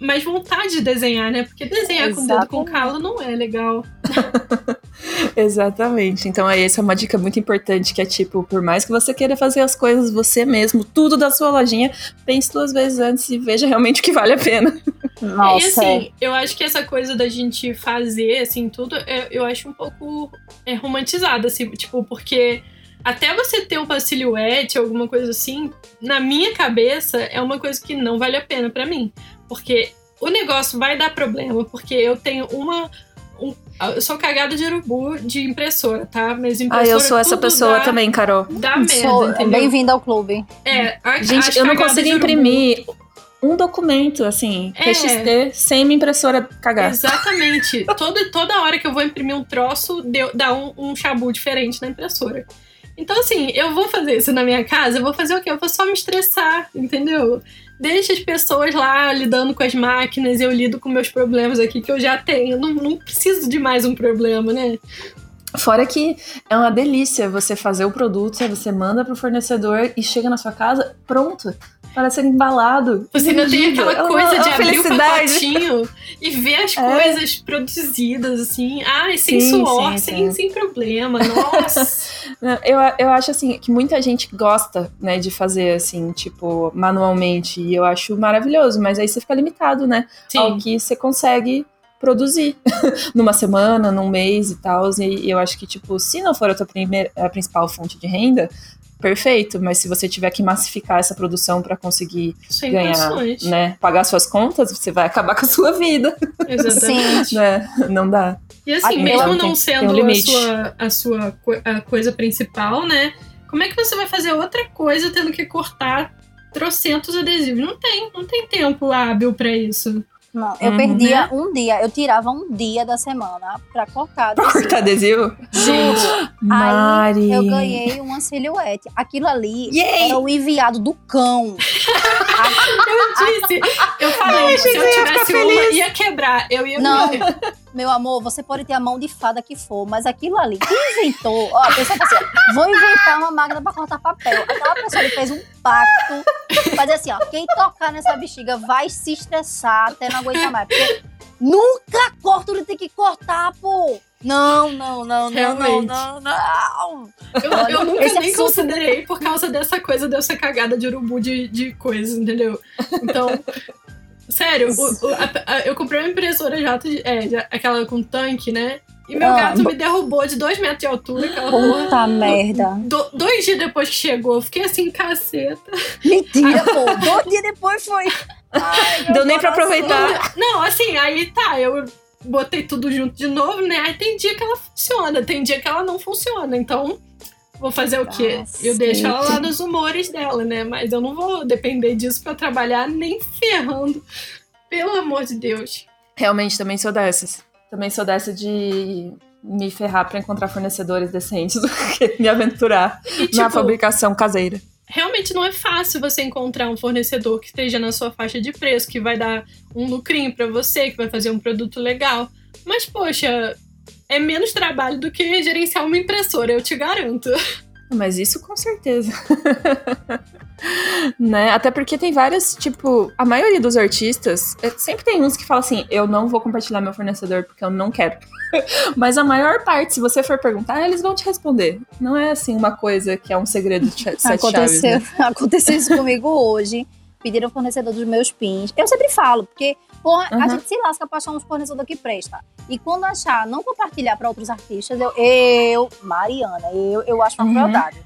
S2: mais vontade de desenhar, né? Porque desenhar Exatamente. com o dedo com calo não é legal. *laughs*
S1: Exatamente. Então aí essa é uma dica muito importante que é tipo, por mais que você queira fazer as coisas você mesmo, tudo da sua lojinha, pense duas vezes antes e veja realmente o que vale a pena. *laughs*
S3: Nossa.
S2: E assim, eu acho que essa coisa da gente fazer assim tudo, é, eu acho um pouco é, romantizada, assim, tipo, porque até você ter uma silhuete, alguma coisa assim, na minha cabeça é uma coisa que não vale a pena para mim. Porque o negócio vai dar problema, porque eu tenho uma. Um, eu sou cagada de urubu de impressora, tá? Mas impressora.
S1: Ah, eu sou essa pessoa dá, também, Carol.
S2: Dá merda.
S3: Bem-vinda ao clube.
S2: É, a,
S1: Gente, eu não consigo imprimir um documento, assim, é. TXT, sem minha impressora cagar.
S2: Exatamente. *laughs* toda, toda hora que eu vou imprimir um troço, deu, dá um, um chabu diferente na impressora. Então, assim, eu vou fazer isso na minha casa, eu vou fazer o quê? Eu vou só me estressar, entendeu? Deixa as pessoas lá lidando com as máquinas, eu lido com meus problemas aqui que eu já tenho. Não, não preciso de mais um problema, né?
S1: Fora que é uma delícia você fazer o produto, você manda pro fornecedor e chega na sua casa, pronto, para ser embalado.
S2: Você ainda tem aquela é coisa uma, de abrir o pacotinho e ver as é. coisas produzidas, assim, ai, sem sim, suor, sim, sem, sim. sem problema, nossa. *laughs*
S1: eu, eu acho, assim, que muita gente gosta, né, de fazer, assim, tipo, manualmente, e eu acho maravilhoso, mas aí você fica limitado, né, ao que você consegue produzir *laughs* numa semana, num mês e tal. E eu acho que, tipo, se não for a tua primeira, a principal fonte de renda, perfeito, mas se você tiver que massificar essa produção para conseguir Sem ganhar, né, pagar suas contas, você vai acabar *laughs* com a sua vida.
S2: Exatamente.
S1: né? Não dá.
S2: E assim, mesmo não sendo um a sua, a sua a coisa principal, né? Como é que você vai fazer outra coisa tendo que cortar trocentos adesivos? Não tem, não tem tempo hábil para isso.
S3: Não, eu uhum. perdia um dia, eu tirava um dia da semana pra cortar
S1: adesivo. Pra cortar adesivo?
S3: Gente, aí eu ganhei uma silhuete. Aquilo ali Yay! era o enviado do cão.
S2: eu disse, eu falei, Ai, se eu tivesse uma, ia quebrar. Eu ia
S3: Não, meu amor, você pode ter a mão de fada que for, mas aquilo ali, quem inventou? Ó, a pessoa assim, vou inventar uma máquina pra cortar papel. Aquela pessoa ali fez um pacto, mas assim, ó, quem tocar nessa bexiga vai se estressar até não aguentar mais. Porque nunca corta onde tem que cortar, pô! Não, não, não, não, não, não, não.
S2: Eu, eu nunca nem assunto... considerei por causa dessa coisa de eu ser cagada de urubu de, de coisas, entendeu? Então, Sério, o, o, a, a, eu comprei uma impressora jato, de, é, aquela com tanque, né? E meu ah, gato me derrubou de dois metros de altura. Aquela
S3: Puta porra, merda.
S2: Do, dois dias depois que chegou, eu fiquei assim, caceta.
S3: Mentira, *laughs* pô. Dois dias depois foi.
S1: Ai, Deu nem pra aproveitar.
S2: Não, assim, aí tá, eu botei tudo junto de novo, né? Aí tem dia que ela funciona, tem dia que ela não funciona. Então, Vou fazer o quê? Eu deixo ela lá nos humores dela, né? Mas eu não vou depender disso para trabalhar nem ferrando. Pelo amor de Deus.
S1: Realmente, também sou dessas. Também sou dessa de me ferrar para encontrar fornecedores decentes do que *laughs* me aventurar e, tipo, na fabricação caseira.
S2: Realmente não é fácil você encontrar um fornecedor que esteja na sua faixa de preço, que vai dar um lucrinho para você, que vai fazer um produto legal. Mas, poxa, é menos trabalho do que gerenciar uma impressora, eu te garanto.
S1: Mas isso com certeza. *laughs* né? Até porque tem vários, tipo, a maioria dos artistas, é, sempre tem uns que falam assim: eu não vou compartilhar meu fornecedor porque eu não quero. *laughs* Mas a maior parte, se você for perguntar, eles vão te responder. Não é assim uma coisa que é um segredo de sete
S3: aconteceu,
S1: chaves.
S3: Né? *laughs* Aconteceu isso comigo hoje. Pediram fornecedor dos meus pins. Eu sempre falo, porque Porra, uhum. a gente se lasca pra achar uns fornecedor que presta. E quando achar, não compartilhar para outros artistas, eu, eu, Mariana, eu, eu acho uma uhum. crueldade.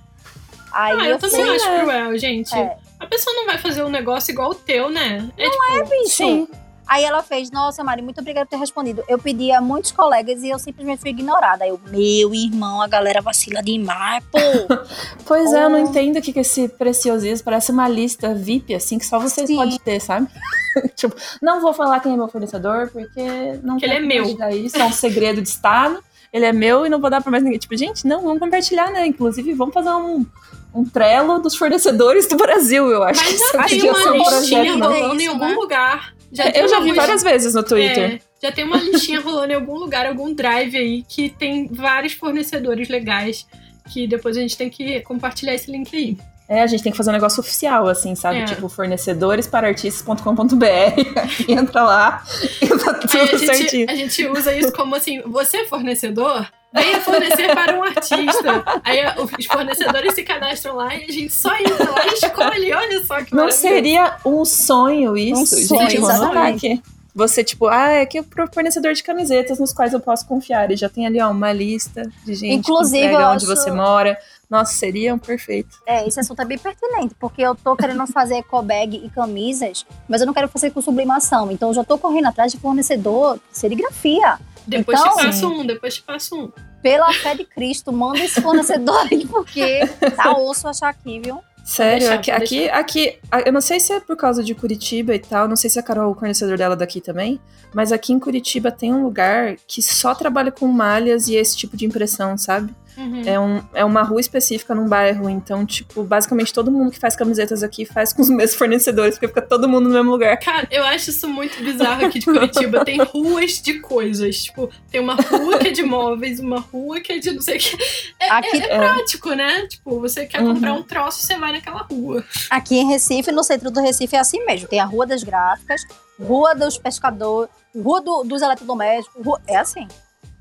S2: Aí ah, eu, eu também acho cruel, gente. É. A pessoa não vai fazer um negócio igual o teu, né?
S3: É, não tipo, é, bicho. Sim. Aí ela fez, nossa, Mari, muito obrigada por ter respondido. Eu pedi a muitos colegas e eu simplesmente fui ignorada. Aí eu, meu irmão, a galera vacila demais, pô. *laughs*
S1: pois é, eu não entendo o que, que esse preciosismo parece uma lista VIP, assim, que só você Sim. pode ter, sabe? *laughs* tipo, não vou falar quem é meu fornecedor, porque não
S2: que ele é meu.
S1: Isso é um segredo de Estado. Ele é meu e não vou dar pra mais ninguém. Tipo, gente, não, vamos compartilhar, né? Inclusive, vamos fazer um, um trelo dos fornecedores do Brasil, eu acho.
S2: Mas já tem uma listinha rolando em algum né? lugar
S1: já eu já vi várias vezes no Twitter.
S2: É, já tem uma listinha rolando em algum lugar, algum drive aí, que tem vários fornecedores legais. Que depois a gente tem que compartilhar esse link aí.
S1: É, a gente tem que fazer um negócio oficial, assim, sabe? É. Tipo, fornecedoresparartistas.com.br. *laughs* Entra lá e tá tudo
S2: a gente,
S1: certinho.
S2: A gente usa isso como assim: você é fornecedor? Venha fornecer para um artista. Aí os fornecedores se cadastram lá e a gente só entra lá e escolhe. Olha só que
S1: Não seria um sonho isso? Um sonho, gente, exatamente. Você, tipo, ah, é que o fornecedor de camisetas nos quais eu posso confiar. E já tem ali, ó, uma lista de gente Inclusive, que onde acho... você mora. Nossa, seria um perfeito.
S3: É, esse assunto é bem pertinente, porque eu tô querendo fazer eco bag e camisas, mas eu não quero fazer com sublimação. Então eu já tô correndo atrás de fornecedor de serigrafia.
S2: Depois então, te passo um, depois te passo um.
S3: Pela fé de Cristo, manda esse fornecedor aí, porque tá osso achar aqui, viu?
S1: Sério, deixar, aqui, aqui, aqui, eu não sei se é por causa de Curitiba e tal, não sei se a Carol é o fornecedor dela daqui também, mas aqui em Curitiba tem um lugar que só trabalha com malhas e esse tipo de impressão, sabe? Uhum. É, um, é uma rua específica num bairro, então, tipo, basicamente todo mundo que faz camisetas aqui faz com os *laughs* mesmos fornecedores, porque fica todo mundo no mesmo lugar.
S2: Cara, eu acho isso muito bizarro aqui de Curitiba. tem *laughs* ruas de coisas. Tipo, tem uma rua que é de móveis, uma rua que é de não sei o que. É, aqui, é, é prático, né? Tipo, você quer uhum. comprar um troço, você vai naquela rua.
S3: Aqui em Recife, no centro do Recife, é assim mesmo. Tem a Rua das Gráficas, Rua dos Pescadores, Rua do, dos Eletrodomésticos. Rua, é assim.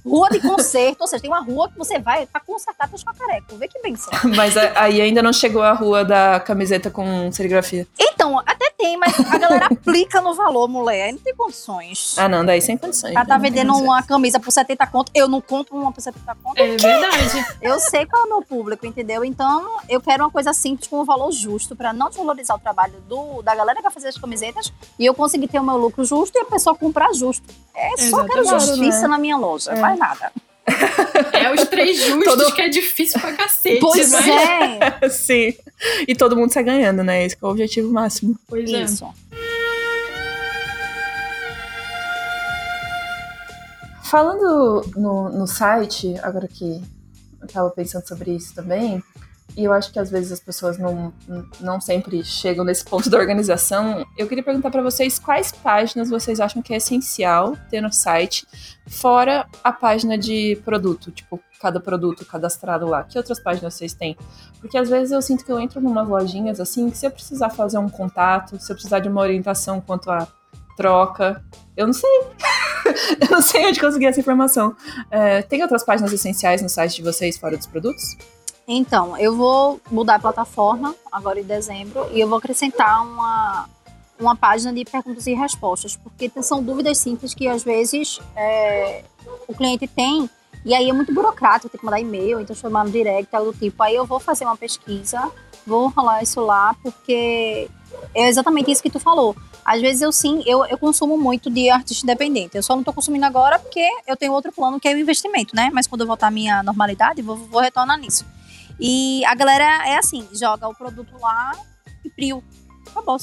S3: Rua de conserto, ou seja, tem uma rua que você vai pra consertar teus cacarecos. Vê que benção. *laughs*
S1: Mas aí ainda não chegou a rua da camiseta com serigrafia.
S3: Então, até tem, mas a galera *laughs* aplica no valor, mulher. Aí não tem condições.
S1: Ah, não, daí sem condições.
S3: Ela tá vendendo uma camisa por 70 conto. Eu não compro uma por 70 conto.
S2: É verdade.
S3: Eu sei qual é o meu público, entendeu? Então, eu quero uma coisa simples com um valor justo pra não desvalorizar o trabalho do, da galera que vai fazer as camisetas e eu conseguir ter o meu lucro justo e a pessoa comprar justo. É só quero justiça né? na minha loja. É mais nada.
S2: É os três *laughs* justos todo... que é difícil pra cacete.
S3: Pois mas...
S1: é. *laughs* Sim. E todo mundo sai ganhando, né? Esse é o objetivo máximo.
S2: Pois é. Isso.
S1: Falando no, no site, agora que eu tava pensando sobre isso também, e eu acho que às vezes as pessoas não, não sempre chegam nesse ponto da organização. Eu queria perguntar para vocês quais páginas vocês acham que é essencial ter no site, fora a página de produto, tipo, cada produto cadastrado lá. Que outras páginas vocês têm? Porque às vezes eu sinto que eu entro numa lojinhas assim, que se eu precisar fazer um contato, se eu precisar de uma orientação quanto a troca, eu não sei. *laughs* eu não sei onde conseguir essa informação. É, tem outras páginas essenciais no site de vocês fora dos produtos?
S3: Então, eu vou mudar a plataforma agora em dezembro e eu vou acrescentar uma, uma página de perguntas e respostas, porque são dúvidas simples que às vezes é, o cliente tem e aí é muito burocrático, tem que mandar e-mail, então chamar no direct, algo do tipo. Aí eu vou fazer uma pesquisa, vou rolar isso lá, porque é exatamente isso que tu falou. Às vezes eu sim, eu, eu consumo muito de artista independente. Eu só não tô consumindo agora porque eu tenho outro plano que é o investimento, né? Mas quando eu voltar à minha normalidade, vou, vou retornar nisso. E a galera é assim, joga o produto lá e frio. Acabou.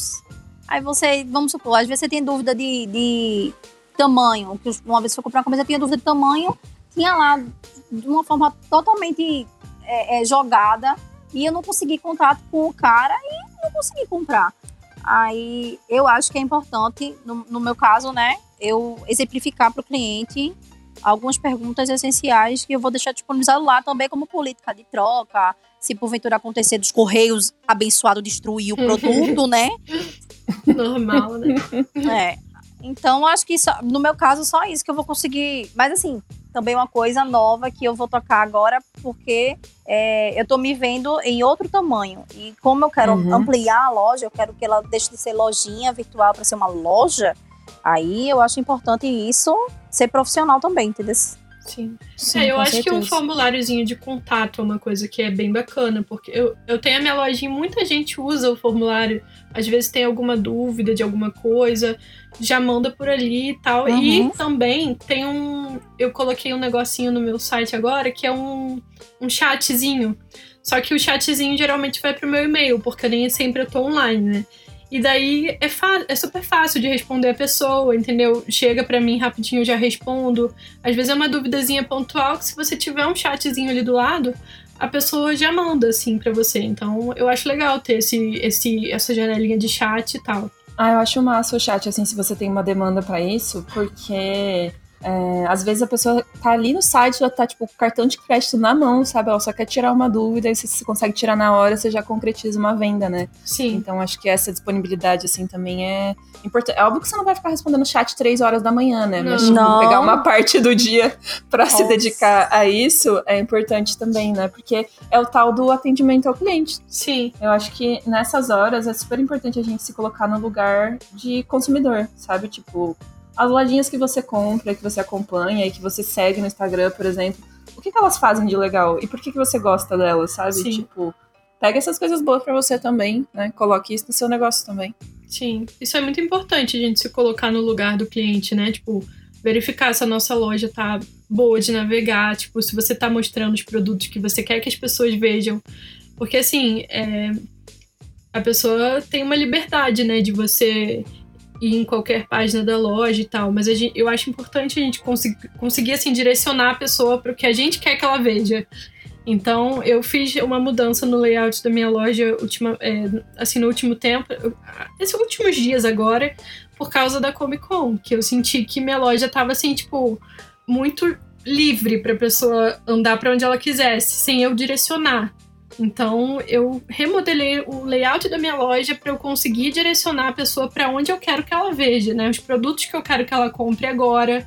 S3: Aí você, vamos supor, às vezes você tem dúvida de, de tamanho, que uma vez que eu comprar uma camisa, tinha dúvida de tamanho, tinha lá de uma forma totalmente é, é, jogada e eu não consegui contato com o cara e não consegui comprar. Aí eu acho que é importante, no, no meu caso, né, eu exemplificar para o cliente algumas perguntas essenciais que eu vou deixar disponibilizado lá também como política de troca, se porventura acontecer dos correios abençoado destruir o produto, *laughs* né?
S2: Normal, né? *laughs*
S3: É. Então, acho que só, no meu caso, só isso que eu vou conseguir. Mas, assim, também uma coisa nova que eu vou tocar agora, porque é, eu tô me vendo em outro tamanho. E como eu quero uhum. ampliar a loja, eu quero que ela deixe de ser lojinha virtual para ser uma loja, Aí eu acho importante isso ser profissional também, entendeu?
S2: Sim. Sim é, eu acho certeza. que um formuláriozinho de contato é uma coisa que é bem bacana, porque eu, eu tenho a minha lojinha, muita gente usa o formulário, às vezes tem alguma dúvida de alguma coisa, já manda por ali e tal. Uhum. E também tem um. Eu coloquei um negocinho no meu site agora que é um, um chatzinho. Só que o chatzinho geralmente vai pro meu e-mail, porque nem sempre eu tô online, né? E daí é, é super fácil de responder a pessoa, entendeu? Chega para mim rapidinho, eu já respondo. Às vezes é uma duvidazinha pontual que se você tiver um chatzinho ali do lado, a pessoa já manda assim para você. Então eu acho legal ter esse, esse, essa janelinha de chat e tal.
S1: Ah, eu acho massa o chat, assim, se você tem uma demanda para isso, porque é, às vezes a pessoa tá ali no site, já tá, tipo, com o cartão de crédito na mão, sabe? Ela só quer tirar uma dúvida e se você consegue tirar na hora, você já concretiza uma venda, né?
S2: Sim.
S1: Então acho que essa disponibilidade, assim, também é importante. É óbvio que você não vai ficar respondendo chat três horas da manhã, né? Não. Mas, tipo, não. pegar uma parte do dia para se dedicar a isso é importante também, né? Porque é o tal do atendimento ao cliente.
S2: Sim.
S1: Eu acho que nessas horas é super importante a gente se colocar no lugar de consumidor, sabe? Tipo, as lojinhas que você compra, que você acompanha e que você segue no Instagram, por exemplo, o que, que elas fazem de legal? E por que, que você gosta delas, sabe?
S2: Sim.
S1: Tipo, pega essas coisas boas para você também, né? Coloque isso no seu negócio também.
S2: Sim, isso é muito importante, a gente se colocar no lugar do cliente, né? Tipo, verificar se a nossa loja tá boa de navegar, tipo, se você tá mostrando os produtos que você quer que as pessoas vejam. Porque, assim, é, a pessoa tem uma liberdade, né, de você em qualquer página da loja e tal, mas gente, eu acho importante a gente conseguir, conseguir assim, direcionar a pessoa para o que a gente quer que ela veja. Então, eu fiz uma mudança no layout da minha loja ultima, é, assim, no último tempo, esses últimos dias agora, por causa da Comic Con, que eu senti que minha loja tava assim, tipo, muito livre para pessoa andar para onde ela quisesse, sem eu direcionar. Então, eu remodelei o layout da minha loja para eu conseguir direcionar a pessoa para onde eu quero que ela veja, né? Os produtos que eu quero que ela compre agora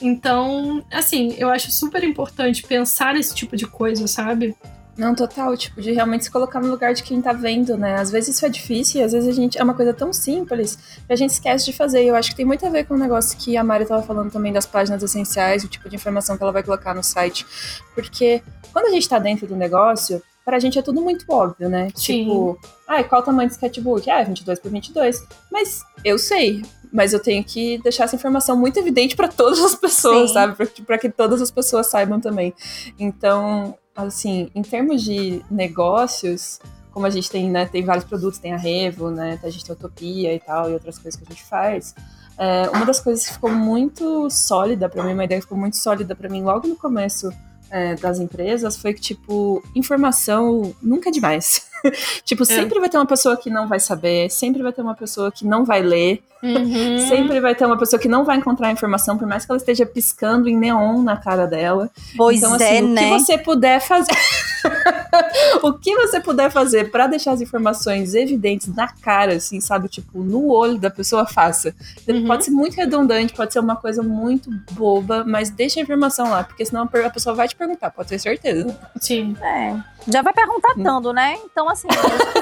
S2: então, assim, eu acho super importante pensar nesse tipo de coisa, sabe?
S1: Não, total, tipo, de realmente se colocar no lugar de quem tá vendo, né? Às vezes isso é difícil, às vezes a gente é uma coisa tão simples que a gente esquece de fazer. Eu acho que tem muito a ver com o negócio que a Mari tava falando também das páginas essenciais, o tipo de informação que ela vai colocar no site. Porque quando a gente tá dentro do negócio, pra gente é tudo muito óbvio, né?
S2: Sim.
S1: Tipo, ah, qual o tamanho do sketchbook? Ah, 22 por 22. Mas eu sei, mas eu tenho que deixar essa informação muito evidente para todas as pessoas, Sim. sabe? Para que todas as pessoas saibam também. Então, assim, em termos de negócios, como a gente tem, né, tem vários produtos, tem a Revo, né, a gente tem a Utopia e tal, e outras coisas que a gente faz. É, uma das coisas que ficou muito sólida para mim, uma ideia que ficou muito sólida para mim logo no começo é, das empresas foi que, tipo, informação nunca é demais. *laughs* tipo, é. sempre vai ter uma pessoa que não vai saber, sempre vai ter uma pessoa que não vai ler, uhum. sempre vai ter uma pessoa que não vai encontrar a informação, por mais que ela esteja piscando em neon na cara dela.
S3: Pois
S1: então,
S3: assim, é,
S1: o
S3: né?
S1: que você puder fazer. *laughs* o que você puder fazer para deixar as informações evidentes na cara, assim, sabe? Tipo, no olho da pessoa, faça. Uhum. Pode ser muito redundante, pode ser uma coisa muito boba, mas deixa a informação lá, porque senão a pessoa vai te perguntar, pode ter certeza.
S2: Sim.
S3: É. Já vai perguntando, né? Então, assim,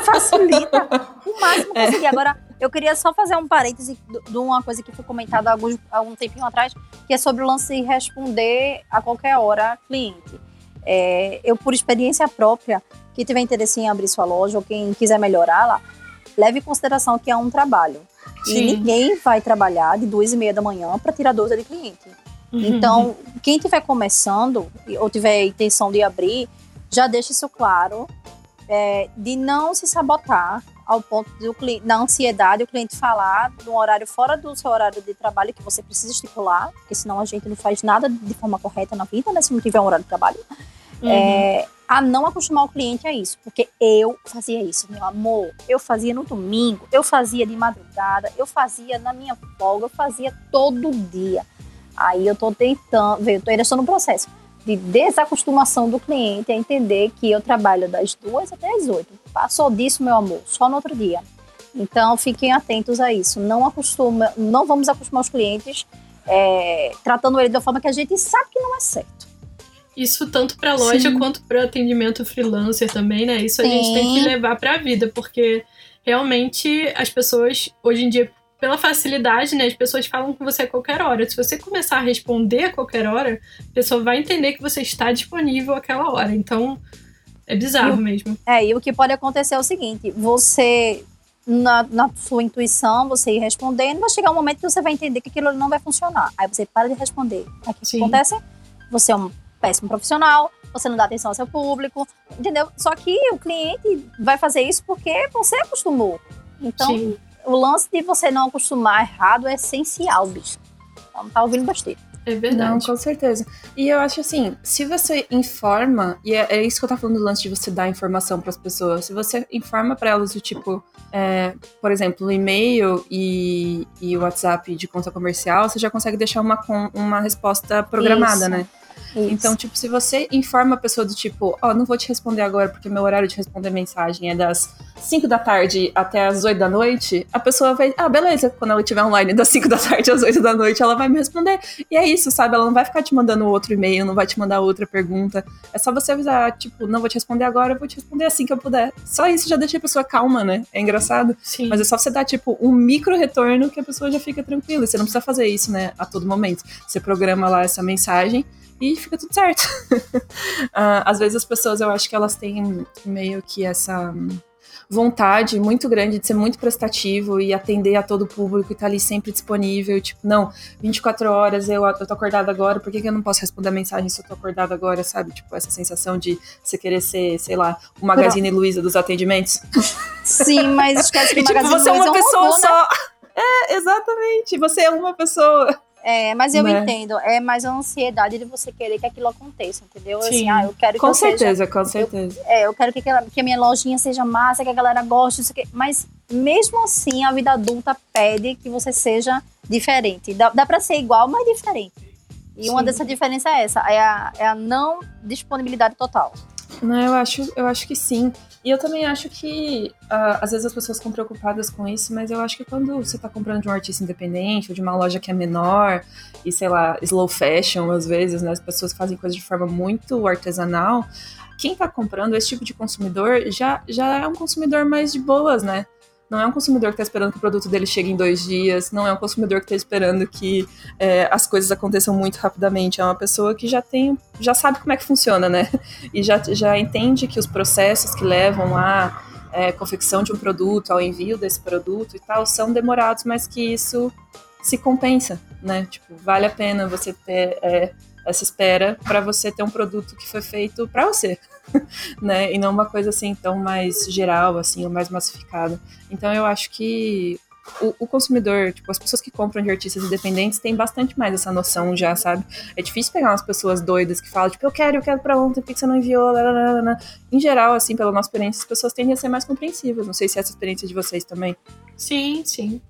S3: facilita o máximo é. conseguir. Agora, eu queria só fazer um parêntese de uma coisa que foi comentada há algum, algum tempinho atrás, que é sobre o lance de responder a qualquer hora cliente. É, eu, por experiência própria, que tiver interesse em abrir sua loja ou quem quiser melhorá-la, leve em consideração que é um trabalho. Sim. E ninguém vai trabalhar de duas e meia da manhã para tirar dúvida de cliente. Uhum. Então, quem estiver começando ou tiver intenção de abrir, já deixa isso claro, é, de não se sabotar ao ponto do cliente, da ansiedade, o cliente falar de um horário fora do seu horário de trabalho que você precisa estipular, porque senão a gente não faz nada de forma correta na vida, né, se não tiver um horário de trabalho. Uhum. É, a não acostumar o cliente a isso, porque eu fazia isso, meu amor, eu fazia no domingo, eu fazia de madrugada, eu fazia na minha folga, eu fazia todo dia. Aí eu tô tentando, eu tô ainda estou no processo de desacostumação do cliente a entender que eu trabalho das duas até as oito. Passou disso, meu amor, só no outro dia. Então, fiquem atentos a isso. Não acostuma, não vamos acostumar os clientes é, tratando ele uma forma que a gente sabe que não é certo.
S2: Isso tanto para loja Sim. quanto para atendimento freelancer também, né? Isso Sim. a gente tem que levar para a vida, porque realmente as pessoas hoje em dia pela facilidade, né? As pessoas falam com você a qualquer hora. Se você começar a responder a qualquer hora, a pessoa vai entender que você está disponível àquela hora. Então, é bizarro
S3: e,
S2: mesmo.
S3: É, e o que pode acontecer é o seguinte: você, na, na sua intuição, você ir respondendo, vai chegar um momento que você vai entender que aquilo não vai funcionar. Aí você para de responder. Aí o que acontece? Você é um péssimo profissional, você não dá atenção ao seu público, entendeu? Só que o cliente vai fazer isso porque você acostumou. Então, Sim o lance de você não acostumar errado é essencial, bicho. Então tá ouvindo besteira.
S2: É verdade.
S1: Não, com certeza. E eu acho assim, se você informa, e é, é isso que eu tava falando do lance de você dar informação para as pessoas, se você informa para elas do tipo, é, por exemplo, o e-mail e, e o WhatsApp de conta comercial, você já consegue deixar uma, uma resposta programada, isso. né? Isso. Então, tipo, se você informa a pessoa do tipo, ó, oh, não vou te responder agora porque meu horário de responder mensagem é das 5 da tarde até as 8 da noite, a pessoa vai, ah, beleza, quando ela estiver online das 5 da tarde às 8 da noite, ela vai me responder. E é isso, sabe? Ela não vai ficar te mandando outro e-mail, não vai te mandar outra pergunta. É só você avisar, tipo, não vou te responder agora, eu vou te responder assim que eu puder. Só isso já deixa a pessoa calma, né? É engraçado.
S2: Sim.
S1: Mas é só você dar, tipo, um micro retorno que a pessoa já fica tranquila. E você não precisa fazer isso, né, a todo momento. Você programa lá essa mensagem e fica tudo certo. uh, *laughs* às vezes as pessoas, eu acho que elas têm meio que essa vontade muito grande de ser muito prestativo e atender a todo o público e estar tá ali sempre disponível. Tipo, não, 24 horas eu, eu tô acordada agora, por que, que eu não posso responder a mensagem se eu tô acordada agora, sabe? Tipo, essa sensação de você querer ser, sei lá, o Magazine Luiza dos atendimentos.
S3: Sim, mas *laughs* esquece que
S1: e, tipo, você é uma pessoa só. *laughs* É, exatamente. Você é uma pessoa.
S3: É, mas eu
S1: Né?
S3: entendo. É mais a ansiedade de você querer que aquilo aconteça, entendeu? Assim,
S2: Sim.
S3: ah, eu quero que
S1: Com
S3: eu seja-
S1: certeza, com certeza.
S3: é, eu quero que, aquela- que a minha lojinha seja massa, que a galera goste, isso aqui. mas mesmo assim a vida adulta pede que você seja diferente. Dá, dá para ser igual, mas diferente. E uma
S2: Sim.
S3: dessas diferenças é essa, é a, é a não disponibilidade total.
S1: Não, eu acho, eu acho que sim. E eu também acho que ah, às vezes as pessoas ficam preocupadas com isso, mas eu acho que quando você tá comprando de um artista independente ou de uma loja que é menor e sei lá, slow fashion às vezes, né, as pessoas fazem coisas de forma muito artesanal, quem tá comprando esse tipo de consumidor já já é um consumidor mais de boas, né? Não é um consumidor que tá esperando que o produto dele chegue em dois dias, não é um consumidor que tá esperando que é, as coisas aconteçam muito rapidamente. É uma pessoa que já tem, já sabe como é que funciona, né? e já, já entende que os processos que levam à é, confecção de um produto, ao envio desse produto e tal, são demorados, mas que isso se compensa, né? Tipo, vale a pena você ter é, essa espera para você ter um produto que foi feito para você, *laughs* né? E não uma coisa assim tão mais geral, assim, ou mais massificada. Então eu acho que o, o consumidor, tipo, as pessoas que compram de artistas independentes têm bastante mais essa noção já, sabe? É difícil pegar umas pessoas doidas que falam, tipo, eu quero, eu quero pra ontem, por que você não enviou? Lá. Em geral, assim, pela nossa experiência, as pessoas tendem a ser mais compreensivas. Não sei se é essa experiência de vocês também.
S2: Sim, sim.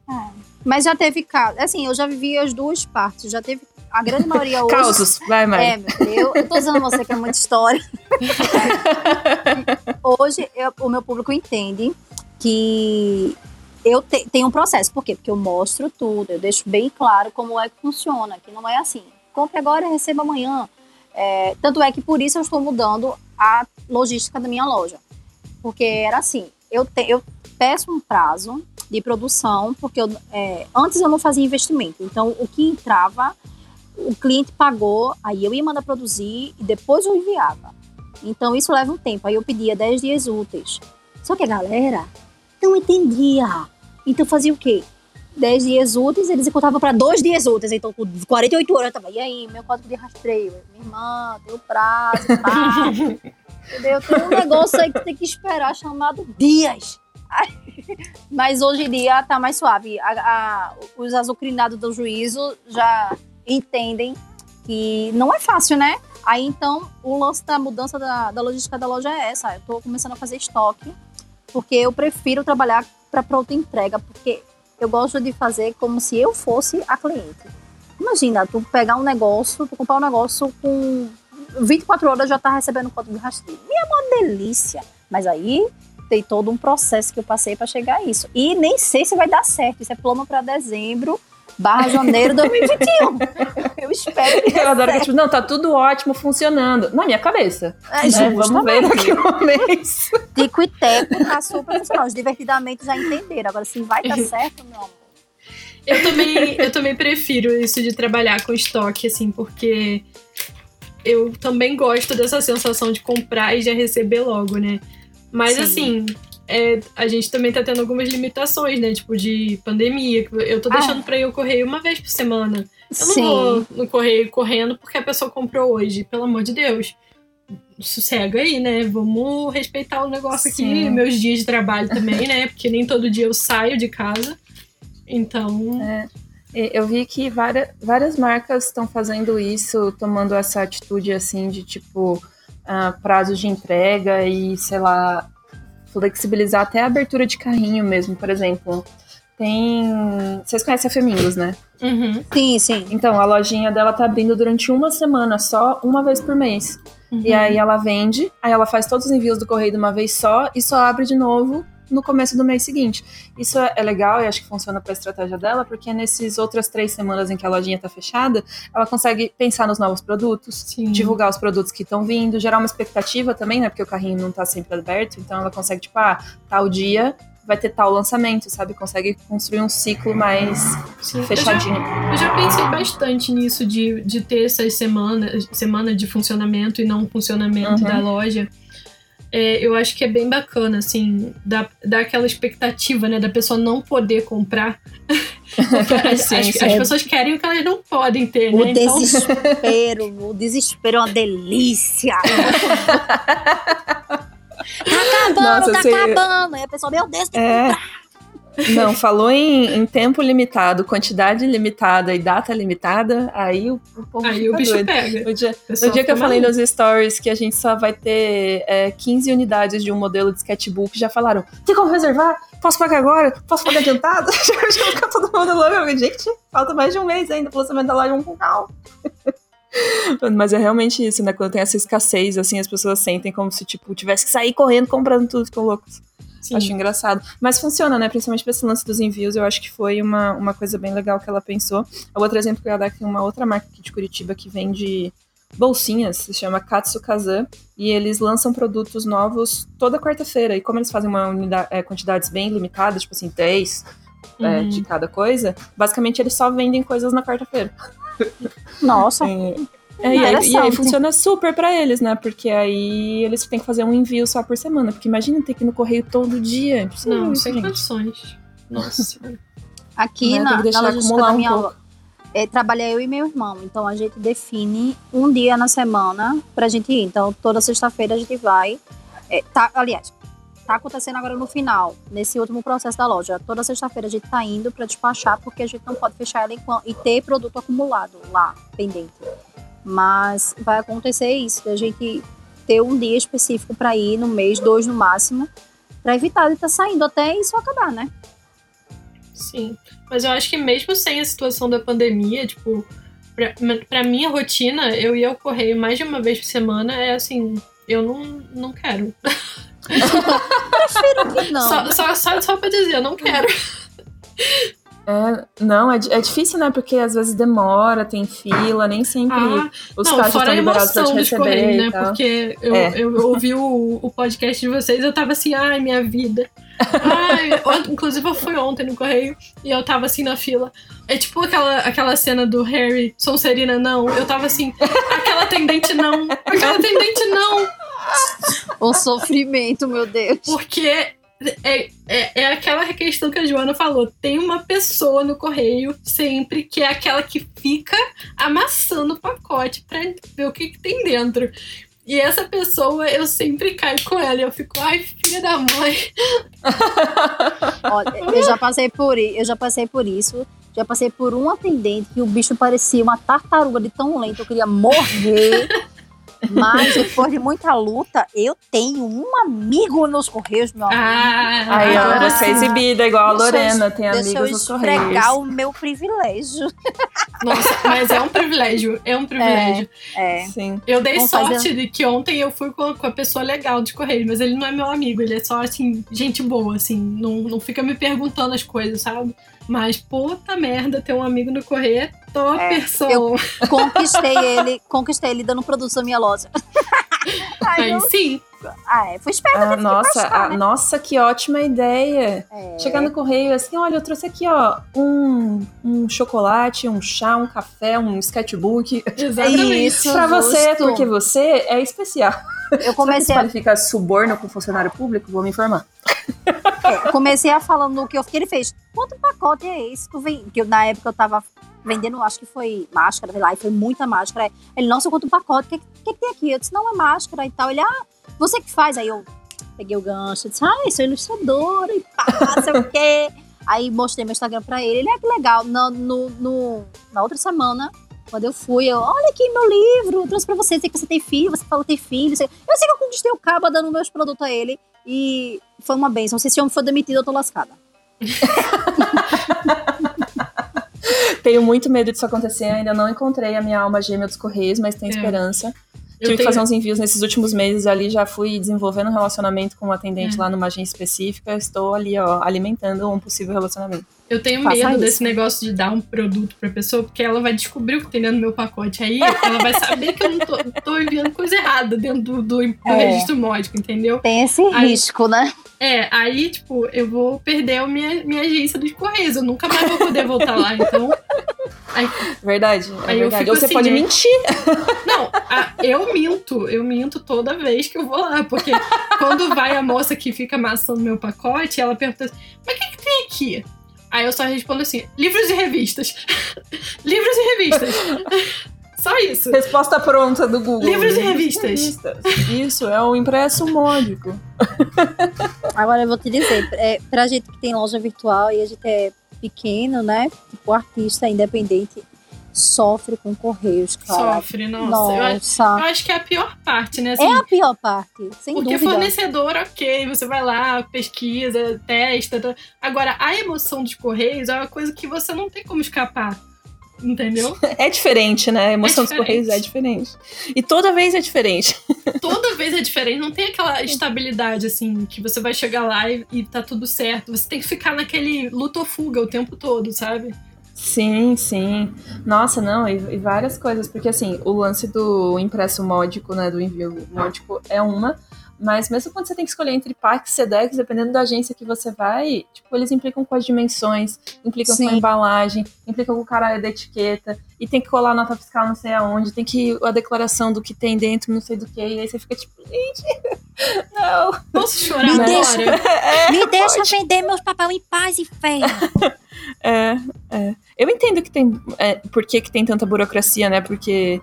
S3: Mas já teve caso, assim, eu já vivi as duas partes, já teve a grande maioria *laughs* hoje.
S1: Causos, vai, Mari.
S3: É, meu, eu, eu tô usando você que é muita história. *laughs* Hoje eu- o meu público entende que eu te- tenho um processo. Por quê? Porque eu mostro tudo, eu deixo bem claro como é que funciona, que não é assim. Compre agora e receba amanhã. É, tanto é que por isso eu estou mudando a logística da minha loja. Porque era assim, eu, te- eu peço um prazo de produção, porque eu, é, antes eu não fazia investimento. Então, o que entrava, o cliente pagou, aí eu ia mandar produzir e depois eu enviava. Então, isso leva um tempo. Aí eu pedia 10 dias úteis. Só que a galera não entendia. Então, fazia o quê? 10 dias úteis, eles encurtavam para dois dias úteis. Então, com 48 horas, eu tava, e aí, meu código de rastreio? Minha irmã, tem o prazo, pá. *laughs* Entendeu? Tem um negócio aí que tem que esperar chamado dias. Ai, Mas hoje em dia tá mais suave. A- a- os azucrinados do juízo já entendem que não é fácil, né? Aí então o lance da mudança da, da logística da loja é essa. Eu tô começando a fazer estoque, porque eu prefiro trabalhar para pronta entrega, porque eu gosto de fazer como se eu fosse a cliente. Imagina, tu pegar um negócio, tu comprar um negócio com 24 horas já tá recebendo código de rastreio. E é uma delícia. Mas aí tem todo um processo que eu passei para chegar a isso. E nem sei se vai dar certo. Isso é plano para dezembro, barra janeiro de 2021. *laughs* eu espero que
S1: Eu adoro que, tipo, não, tá tudo ótimo, funcionando. Na minha cabeça.
S3: É,
S1: né? Vamos ver daqui a um mês.
S3: Tico e Teco super funcional. Os divertidamente já entenderam. Agora, se vai dar certo, meu amor.
S2: Eu também, eu também prefiro isso de trabalhar com estoque, assim, porque eu também gosto dessa sensação de comprar e já receber logo, né? Mas
S3: Sim.
S2: assim, é, a gente também tá tendo algumas limitações, né? Tipo, de pandemia. Eu tô
S3: Ah.
S2: deixando pra ir ao correio uma vez por semana. Eu não
S3: Sim.
S2: vou no correio correndo porque a pessoa comprou hoje, pelo amor de Deus. Sossega aí, né? Vamos respeitar o negócio aqui,
S1: Sim.
S2: meus dias de trabalho também, né? Porque nem todo dia eu saio de casa. Então,
S1: E Eu vi que várias, várias marcas estão fazendo isso, tomando essa atitude assim de tipo ah, prazos de entrega e, sei lá, flexibilizar até a abertura de carrinho mesmo, por exemplo. Tem. Vocês conhecem a Femingos, né?
S2: uhum,
S3: Sim, sim.
S1: Então, a lojinha dela tá abrindo durante uma semana, só uma vez por mês. E
S2: uhum.
S1: aí ela vende, aí ela faz todos os envios do correio de uma vez só e só abre de novo no começo do mês seguinte. Isso é é legal e acho que funciona para a estratégia dela, porque nesses outras três semanas em que a lojinha tá fechada, ela consegue pensar nos novos produtos,
S2: Sim.
S1: divulgar os produtos que estão vindo, gerar uma expectativa também, né? Porque o carrinho não tá sempre aberto, então ela consegue, tipo, ah, tal dia vai ter tal lançamento, sabe? Consegue construir um ciclo mais
S2: Sim. Eu já-
S1: fechadinho.
S2: Eu já pensei bastante nisso de, de ter essas semanas semana de funcionamento e não funcionamento
S1: Uhum.
S2: da loja. É, eu acho que é bem bacana, assim, dar, dar aquela expectativa, né, da pessoa não poder comprar. *laughs* As,
S1: Sim,
S2: as-
S1: sim.
S2: as pessoas querem o que elas não podem ter,
S3: O
S2: né? Então,
S3: desespero, *laughs* o desespero é uma delícia. *laughs* tá acabando,
S1: Nossa,
S3: tá
S1: você-
S3: acabando. Aí a pessoa, meu Deus, tem que
S1: É.
S3: comprar.
S1: Não, falou em, em, tempo limitado, quantidade limitada e data limitada, aí o, o povo
S2: Aí o bicho
S1: doido.
S2: pega.
S1: O dia, o dia que eu falei nos stories que a gente só vai ter é, 15 unidades de um modelo de sketchbook, já falaram: tem como reservar? Posso pagar agora? Posso pagar adiantado? *laughs* já, já fica todo mundo louco. Gente, falta mais de um mês ainda pro lançamento da loja um com calma. *laughs* Mas é realmente isso, né? Quando tem essa escassez, assim, as pessoas sentem como se, tipo, tivesse que sair correndo comprando tudo, ficam loucos. Sim. Acho engraçado. Mas funciona, né? Principalmente pra esse lance dos envios, eu acho que foi uma, uma coisa bem legal que ela pensou. O outro exemplo que eu ia dar aqui é uma outra marca aqui de Curitiba que vende bolsinhas, se chama Katsu Kazan, e eles lançam produtos novos toda quarta-feira. E como eles fazem uma unidade, é, quantidades bem limitadas, tipo assim, três uhum. é, de cada coisa, basicamente eles só vendem coisas na quarta-feira.
S3: Nossa. *laughs*
S1: É, e, aí, e, aí, funciona super para eles, né? Porque aí eles têm que fazer um envio só por semana. Porque imagina ter que ir no correio todo dia.
S2: Não, sem gente. condições. Nossa. *laughs*
S3: Aqui na, na logística da minha um é, trabalha eu e meu irmão. Então a gente define um dia na semana pra gente ir. Então toda sexta-feira a gente vai. É, tá, aliás, tá acontecendo agora no final, nesse último processo da loja. Toda sexta-feira a gente tá indo para despachar porque a gente não pode fechar ela e ter produto acumulado lá, pendente. Mas vai acontecer isso, a gente ter um dia específico para ir no mês, dois no máximo, para evitar de estar tá saindo até isso acabar, né?
S2: Sim. Mas eu acho que mesmo sem a situação da pandemia, tipo, pra, pra minha rotina, eu ia ao correio mais de uma vez por semana, é assim, eu não, não quero. *laughs*
S3: Prefiro que não.
S2: Só, só, só, só pra dizer, eu não quero. *laughs*
S1: É, não, é, é difícil, né? Porque às vezes demora, tem fila, nem sempre ah, os
S2: não,
S1: caixas
S2: estão
S1: liberados pra te receber. Correio,
S2: né? Porque eu, é. eu ouvi o, o podcast de vocês eu tava assim, ai, minha vida. Ai, *laughs* inclusive eu fui ontem no correio e eu tava assim na fila. É tipo aquela, aquela cena do Harry, Sonserina não. Eu tava assim, aquela atendente não, aquela atendente não.
S3: O sofrimento, meu Deus.
S2: Porque é, é, é aquela questão que a Joana falou. Tem uma pessoa no correio sempre que é aquela que fica amassando o pacote pra ver o que, que tem dentro. E essa pessoa, eu sempre caio com ela eu fico, ai, filha da mãe.
S3: Olha, eu já passei por eu já passei por isso. Já passei por um atendente que o bicho parecia uma tartaruga de tão lento, eu queria morrer. Mas depois de muita luta, eu tenho um amigo nos Correios, meu amigo.
S2: Ah,
S1: Aí, ó, você é exibida igual a Lorena, tem amigos nos Correios.
S3: Deixa eu o meu privilégio.
S2: Nossa, mas é um privilégio, é um privilégio.
S3: É,
S2: é. Sim. Eu dei Vamos sorte fazer... de que ontem eu fui com, com a pessoa legal de Correios, mas ele não é meu amigo, ele é só, assim, gente boa, assim, não, não fica me perguntando as coisas, sabe? Mas puta merda, ter um amigo no correio top, é,
S3: Eu conquistei ele, conquistei ele dando produtos da minha loja. *laughs*
S2: Aí, eu... sim.
S3: Ah, é, foi esperto.
S1: Ah, nossa, achar, né? nossa, que ótima ideia. É. Chegar no correio assim, olha, eu trouxe aqui, ó, um, um chocolate, um chá, um café, um sketchbook.
S2: Exatamente. Isso,
S1: pra você, porque você é especial.
S3: Eu comecei
S1: a... qualifica suborno com funcionário público? Vou me informar.
S3: É, comecei a falando no que eu fiquei. Ele fez, quanto pacote é esse? Tu vem? Que eu, na época eu tava vendendo, acho que foi máscara, sei lá, e foi muita máscara. Ele, nossa, quanto pacote, o que, que, que, tem aqui? Eu disse, não, é máscara e tal. Ele, ah, você que faz? Aí eu peguei o gancho, disse, ah, sou ilustradora e pá, sei o quê. *laughs* Aí mostrei meu Instagram pra ele. Ele, ah, que legal. No, no, no, na outra semana, quando eu fui, eu, olha aqui meu livro, eu trouxe pra você, sei que você tem filho, você falou que tem filho. Eu sei que eu conquistei o cabo dando meus produtos a ele. E foi uma benção. Se esse homem for demitido, eu tô lascada. *laughs*
S1: Tenho muito medo disso acontecer. Ainda não encontrei a minha alma gêmea dos Correios, mas tenho é. esperança. Eu Tive tenho... que fazer uns envios nesses últimos meses ali, já fui desenvolvendo um relacionamento com um atendente é. lá numa agência específica. Estou ali, ó, alimentando um possível relacionamento.
S2: Eu tenho Faça medo isso. desse negócio de dar um produto pra pessoa, porque ela vai descobrir o que tem dentro do meu pacote. Aí ela vai saber que eu não tô, tô enviando coisa errada dentro do, do, do é. registro módico, entendeu?
S3: Tem esse aí, risco, né?
S2: É, aí, tipo, eu vou perder a minha, minha agência dos Correios. Eu nunca mais vou poder voltar lá, então.
S1: Aí, verdade, é aí verdade. Ou você assim, pode né? mentir.
S2: Não, a, eu minto. Eu minto toda vez que eu vou lá. Porque quando vai a moça que fica amassando meu pacote, ela pergunta assim: mas o que, que tem aqui? Aí eu só respondo assim: livros e revistas. *laughs* livros e revistas. *laughs* Só isso.
S1: Resposta pronta do Google.
S2: Livros e revistas.
S1: revistas. *laughs* Isso, é o impresso módico.
S3: Agora eu vou te dizer, é, pra gente que tem loja virtual e a gente é pequeno, né? Tipo, artista independente, sofre com correios, cara.
S2: Sofre, nossa. Eu, acho,
S3: Nossa.
S2: eu acho que é a pior parte, né?
S3: É
S2: Assim,
S3: a pior parte, sem
S2: Porque
S3: dúvida.
S2: fornecedor, ok, você vai lá, pesquisa, testa. tá. Agora, a emoção dos Correios é uma coisa que você não tem como escapar. Entendeu? *laughs*
S1: É diferente, né? A emoção dos
S2: diferente.
S1: correios é diferente. E toda vez é diferente. *laughs*
S2: Toda vez é diferente, não tem aquela estabilidade assim, que você vai chegar lá e, e tá tudo certo. Você tem que ficar naquele luta ou fuga o tempo todo, sabe?
S1: Sim, sim. Nossa, não, e, e várias coisas. Porque, assim, o lance do impresso módico, né, do envio módico é uma, mas mesmo quando você tem que escolher entre PAC e SEDEX, dependendo da agência que você vai, tipo, eles implicam com as dimensões, implicam com a
S3: Sim.
S1: embalagem, implicam com o caralho da etiqueta, e tem que colar nota fiscal não sei aonde, tem que a declaração do que tem dentro, não sei do que, e aí você fica tipo, gente, *laughs* não.
S2: Posso chorar
S3: Me
S2: agora?
S3: deixa. *laughs*
S1: É,
S3: Me deixa vender meus papel em paz e fé. *laughs*
S1: É, é. Eu entendo que tem. É, por que, que tem tanta burocracia, né? Porque,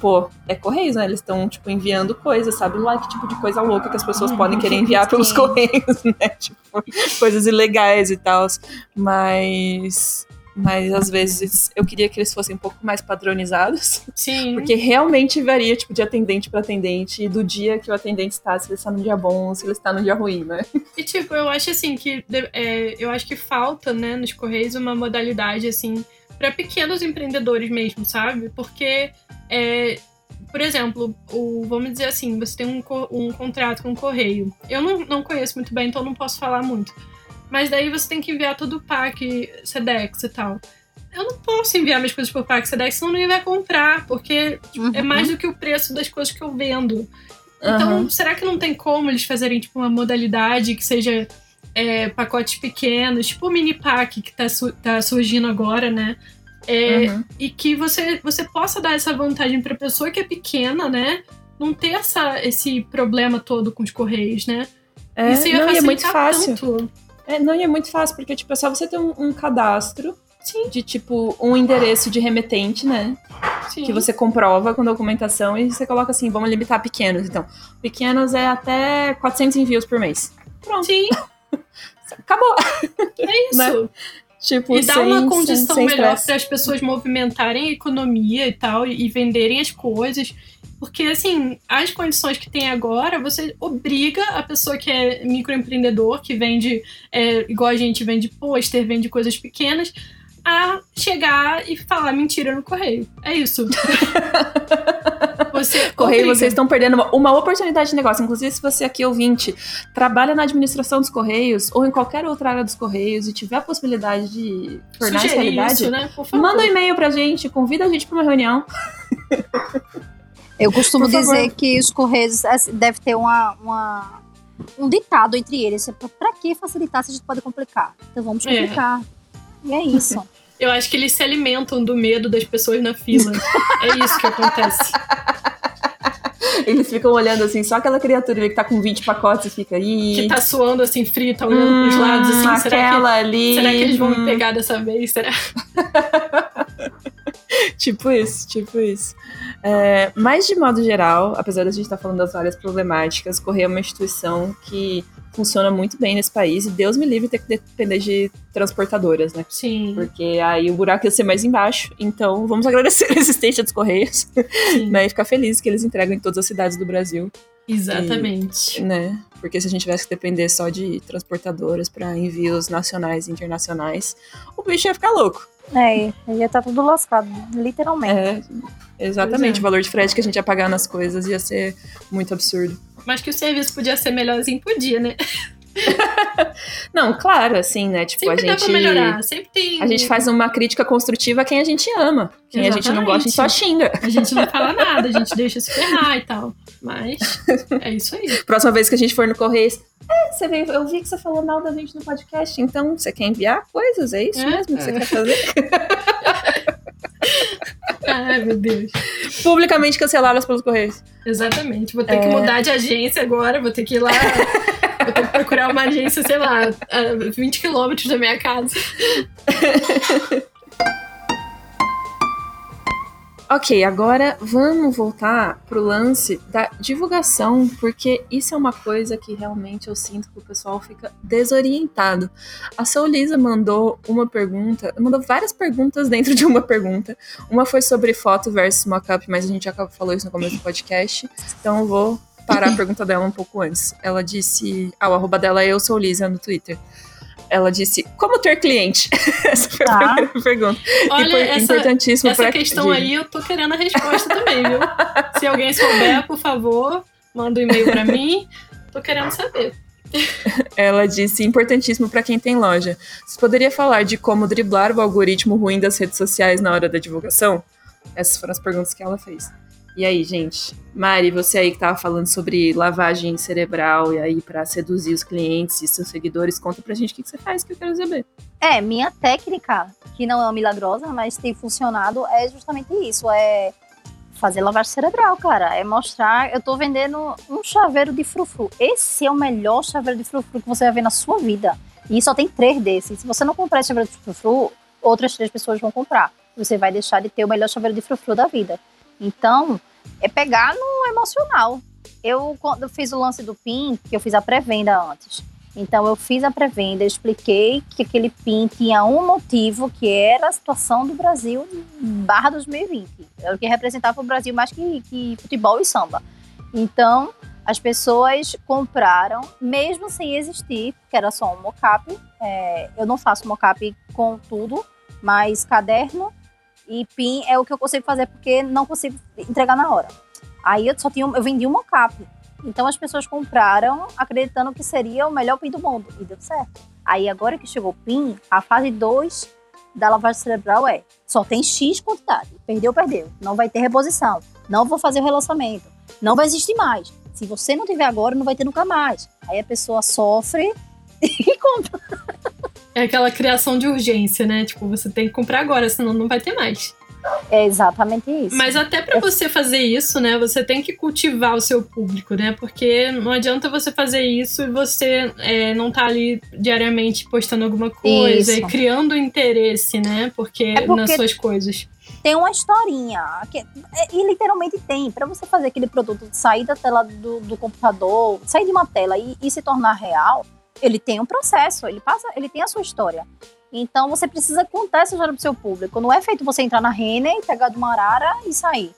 S1: pô, é Correios, né? Eles estão, tipo, enviando coisas, sabe? Lá que tipo de coisa louca que as pessoas
S3: Uhum.
S1: podem querer enviar pelos
S3: Sim.
S1: Correios, *laughs* né? Tipo, coisas ilegais e tal. Mas. Mas às vezes eu queria que eles fossem um pouco mais padronizados.
S2: Sim.
S1: Porque realmente varia, tipo, de atendente para atendente, e do dia que o atendente está, se ele está no dia bom ou se ele está no dia ruim, né?
S2: E tipo, eu acho assim que é, eu acho que falta, né, nos Correios uma modalidade assim para pequenos empreendedores mesmo, sabe? Porque é, por exemplo, o, vamos dizer assim, você tem um, um contrato com o correio. Eu não, não conheço muito bem, então não posso falar muito. Mas daí você tem que enviar todo o PAC, SEDEX e tal. Eu não posso enviar minhas coisas por PAC, SEDEX, senão ninguém vai comprar, porque é mais do que o preço das coisas que eu vendo. Então,
S1: Aham.
S2: será que não tem como eles fazerem tipo uma modalidade que seja é, pacotes pequenos, tipo o mini pack que tá, su- tá surgindo agora, né? É,
S1: Uhum.
S2: E que você, você possa dar essa vantagem pra pessoa que é pequena, né? Não ter essa, esse problema todo com os correios, né?
S1: É,
S2: Isso ia
S1: não, é muito fácil.
S2: tanto.
S1: É, não, e é muito fácil, porque, tipo, é só você ter um, um cadastro
S2: Sim.
S1: de, tipo, um endereço de remetente, né?
S2: Sim.
S1: Que você comprova com documentação e você coloca assim, vamos limitar pequenos. Então, pequenos é até 400 envios por mês. Pronto,
S2: Sim, *laughs*
S1: acabou.
S2: é isso.
S1: Né? Tipo,
S2: E dá
S1: sem,
S2: uma
S1: sem-
S2: condição
S1: sem
S2: melhor
S1: estresse.
S2: para as pessoas movimentarem a economia e tal, e, e venderem as coisas. Porque, assim, as condições que tem agora, você obriga a pessoa que é microempreendedor, que vende, é, igual a gente vende pôster, vende coisas pequenas, a chegar e falar mentira no correio. É isso. *laughs* Você
S1: Correio,
S2: obriga.
S1: vocês estão perdendo uma, uma oportunidade de negócio. Inclusive, se você aqui, ouvinte, trabalha na administração dos Correios ou em qualquer outra área dos Correios e tiver a possibilidade de tornar isso realidade,
S2: isso, né?
S1: Manda um e-mail pra gente, convida a gente pra uma reunião.
S3: Eu costumo dizer que os Correios assim, deve ter uma, uma- um ditado entre eles. Pra- Pra que facilitar se a gente pode complicar? Então vamos
S2: É.
S3: complicar. E é isso.
S2: Eu acho que eles se alimentam do medo das pessoas na fila. é isso que acontece.
S1: Eles ficam olhando assim, só aquela criatura que tá com 20 pacotes e fica aí.
S2: Que tá suando assim, frio, tá olhando pros lados, assim. Será que
S1: aquela ali.
S2: Será que eles vão
S1: hum,
S2: me pegar dessa vez? Será? *laughs*
S1: Tipo isso, tipo isso. É, mas de modo geral, apesar da gente estar falando das várias problemáticas, Correio é uma instituição que funciona muito bem nesse país e Deus me livre ter que depender de transportadoras, né?
S2: Sim,
S1: Porque aí o buraco ia ser mais embaixo. Então vamos agradecer a existência dos Correios,
S2: sim. *laughs*
S1: né? E ficar feliz que eles entregam em todas as cidades do Brasil,
S2: Exatamente.
S1: né? Porque se a gente tivesse que depender só de transportadoras para envios nacionais e internacionais, o bicho ia ficar louco.
S3: É, já tá tudo lascado, literalmente.
S1: É, exatamente.
S2: É.
S1: O valor de frete que a gente ia pagar nas coisas ia ser muito absurdo.
S2: Mas que o serviço podia ser melhorzinho, podia, né? *laughs*
S1: Não, claro, assim, né? Tipo,
S2: Sempre
S1: a
S2: dá pra
S1: gente.
S2: melhorar. Sempre tem.
S1: A gente faz uma crítica construtiva a quem a gente ama. Quem a gente não gosta, a gente só xinga.
S2: A gente não fala nada, a gente deixa se ferrar e tal. Mas é isso aí.
S1: Próxima vez que a gente for no Correios, é, você veio, eu vi que você falou mal da gente no podcast, então você quer enviar coisas? É isso
S2: É,
S1: mesmo que você
S2: é.
S1: quer fazer? *laughs*
S2: Ai, meu Deus.
S1: Publicamente canceladas pelos Correios.
S2: Exatamente. Vou ter que
S1: É.
S2: mudar de agência agora, vou ter que ir lá. vou ter que procurar uma agência, sei lá, a 20 quilômetros da minha casa. *laughs*
S1: Ok, agora vamos voltar pro lance da divulgação, porque isso é uma coisa que realmente eu sinto que o pessoal fica desorientado. A Sol Lisa mandou uma pergunta, mandou várias perguntas dentro de uma pergunta. Uma foi sobre foto versus mockup, mas a gente já falou isso no começo do podcast, então eu vou parar a pergunta dela um pouco antes. Ela disse, ah, o arroba dela é eu sou Lisa no Twitter ela disse: Como ter cliente? *laughs* essa foi tá. a primeira pergunta.
S2: Olha, essa, importantíssimo essa questão aí eu tô querendo a resposta também, viu? Se alguém souber, por favor, manda um e-mail para mim. Tô querendo saber.
S1: Ela disse: importantíssimo para quem tem loja. Você poderia falar de como driblar o algoritmo ruim das redes sociais na hora da divulgação? Essas foram as perguntas que ela fez. E aí, gente? Mari, você aí que tava falando sobre lavagem cerebral e aí para seduzir os clientes e seus seguidores, conta pra gente o que, que você faz que eu quero saber.
S3: É, minha técnica, que não é milagrosa, mas tem funcionado, é justamente isso, é fazer lavagem cerebral, cara. É mostrar, eu tô vendendo um chaveiro de frufru. Esse é o melhor chaveiro de frufru que você vai ver na sua vida. E só tem três desses. Se você não comprar esse chaveiro de frufru, outras três pessoas vão comprar. Você vai deixar de ter o melhor chaveiro de frufru da vida. Então, é pegar no emocional. Eu, quando eu fiz o lance do PIN, que eu fiz a pré-venda antes. Então, eu fiz a pré-venda, expliquei que aquele PIN tinha um motivo, que era a situação do Brasil barra 2020. Era o que representava o Brasil mais que, que futebol e samba. Então, as pessoas compraram, mesmo sem existir, que era só um mockup. É, eu não faço mockup com tudo, mas caderno e PIN é o que eu consigo fazer porque não consigo entregar na hora. Aí eu só tinha, eu vendi um mockup. Então as pessoas compraram acreditando que seria o melhor PIN do mundo e deu certo. Aí agora que chegou o PIN, a fase 2 da lavagem cerebral é só tem X quantidade. Perdeu, perdeu. Não vai ter reposição. Não vou fazer o relançamento. Não vai existir mais. Se você não tiver agora, não vai ter nunca mais. Aí a pessoa sofre *laughs* e compra.
S2: É aquela criação de urgência, né? Tipo, você tem que comprar agora, senão não vai ter mais.
S3: É exatamente isso.
S2: Mas até para você fazer isso, né, você tem que cultivar o seu público, né? Porque não adianta você fazer isso e você é, não tá ali diariamente postando alguma coisa isso. e criando interesse, né? Porque, é porque nas suas coisas.
S3: Tem uma historinha, que, é, e literalmente tem, para você fazer aquele produto sair da tela do, do computador, sair de uma tela e, e se tornar real, ele tem um processo, ele passa, ele tem a sua história. Então você precisa contar essa história pro seu público. Não é feito você entrar na Renner, pegar de uma arara e sair.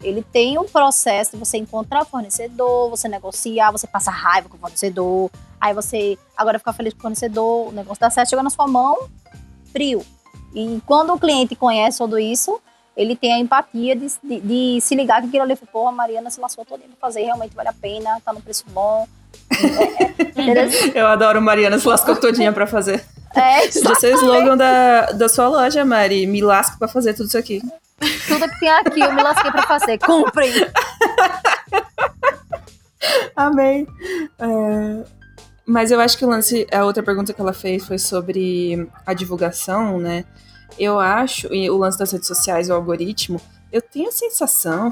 S3: Ele tem um processo de você encontrar fornecedor, você negociar, você passa raiva com o fornecedor, aí você agora fica feliz com o fornecedor, o negócio dá certo, chega na sua mão, frio. E quando o cliente conhece tudo isso, ele tem a empatia de, de, de se ligar que aquilo ali, porra, a Mariana se lascou todo pra fazer, realmente vale a pena, tá no preço bom, *laughs*
S1: eu adoro Mariana se lascou todinha pra fazer. É, Podia ser o slogan da, da sua loja, Mari. Me lasco pra fazer tudo isso aqui.
S3: Tudo que tem aqui, eu me lasquei pra fazer. Comprem! *laughs*
S1: Amém. É, mas eu acho que o lance, a outra pergunta que ela fez foi sobre a divulgação, né? Eu acho, e o lance das redes sociais, o algoritmo, eu tenho a sensação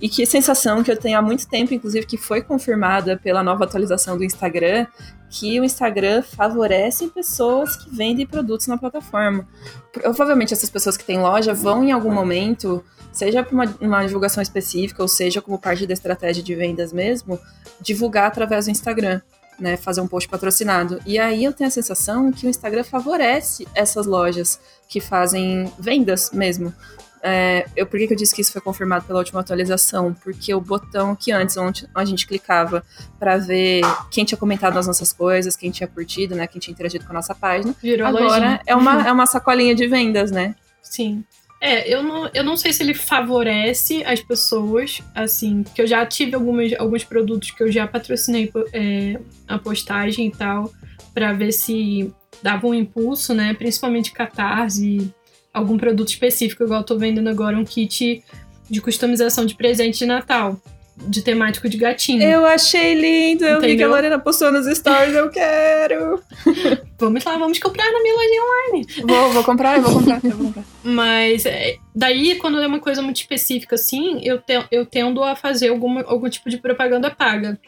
S1: e que sensação que eu tenho há muito tempo, inclusive, que foi confirmada pela nova atualização do Instagram, que o Instagram favorece pessoas que vendem produtos na plataforma. Provavelmente essas pessoas que têm loja vão em algum momento, seja para uma, uma, divulgação específica, ou seja como parte da estratégia de vendas mesmo, divulgar através do Instagram. Né, fazer um post patrocinado. E aí eu tenho a sensação que o Instagram favorece essas lojas que fazem vendas mesmo. É, eu, por que, que eu disse que isso foi confirmado pela última atualização? Porque o botão que antes onde a gente clicava para ver quem tinha comentado nas nossas coisas, quem tinha curtido, né, quem tinha interagido com a nossa página, Virou agora é uma, *laughs* é uma sacolinha de vendas, né?
S2: Sim. É, eu não, eu não sei se ele favorece as pessoas, assim, que eu já tive algumas, alguns produtos que eu já patrocinei é, a postagem e tal, para ver se dava um impulso, né? Principalmente Catarse algum produto específico, igual eu tô vendendo agora um kit de customização de presente de Natal. De temático de gatinho.
S1: Eu achei lindo, eu vi que a Lorena postou nos stories, eu quero. *laughs*
S2: vamos lá, vamos comprar na minha loja online.
S1: Vou, vou comprar, eu vou comprar, eu vou comprar.
S2: Mas é, daí, quando é uma coisa muito específica assim, eu, te, eu tendo a fazer alguma, algum tipo de propaganda paga.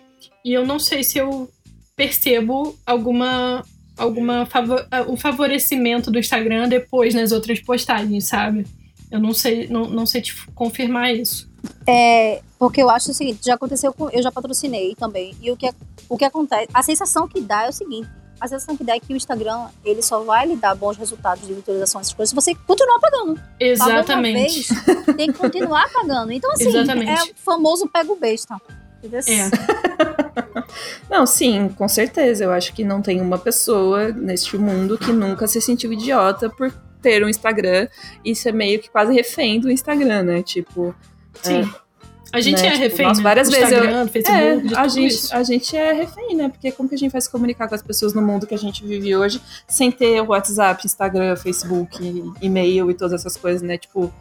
S2: E eu não sei se eu percebo alguma alguma favor, um favorecimento do Instagram depois nas outras postagens, sabe? Eu não sei, não, não sei te confirmar isso.
S3: É, porque eu acho o seguinte, já aconteceu com. Eu já patrocinei também. E o que, o que acontece. A sensação que dá é o seguinte: a sensação que dá é que o Instagram ele só vai lhe dar bons resultados de visualização essas coisas se você continuar pagando.
S2: Exatamente.
S3: Vez, tem que continuar pagando. Então, assim, *laughs* Exatamente. é o famoso pega o besta.
S2: É. *laughs*
S1: não, sim, com certeza. Eu acho que não tem uma pessoa neste mundo que nunca se sentiu idiota por ter um Instagram e ser meio que quase refém do Instagram, né? Tipo.
S2: Sim. É, a gente
S1: né?
S2: é
S1: tipo,
S2: refém,
S1: nós,
S2: né?
S1: várias vezes
S2: Instagram,
S1: eu,
S2: Facebook,
S1: é, a gente,
S2: isso.
S1: a gente é refém, né? Porque como que a gente vai se comunicar com as pessoas no mundo que a gente vive hoje sem ter WhatsApp, Instagram, Facebook, e-mail e todas essas coisas, né? Tipo,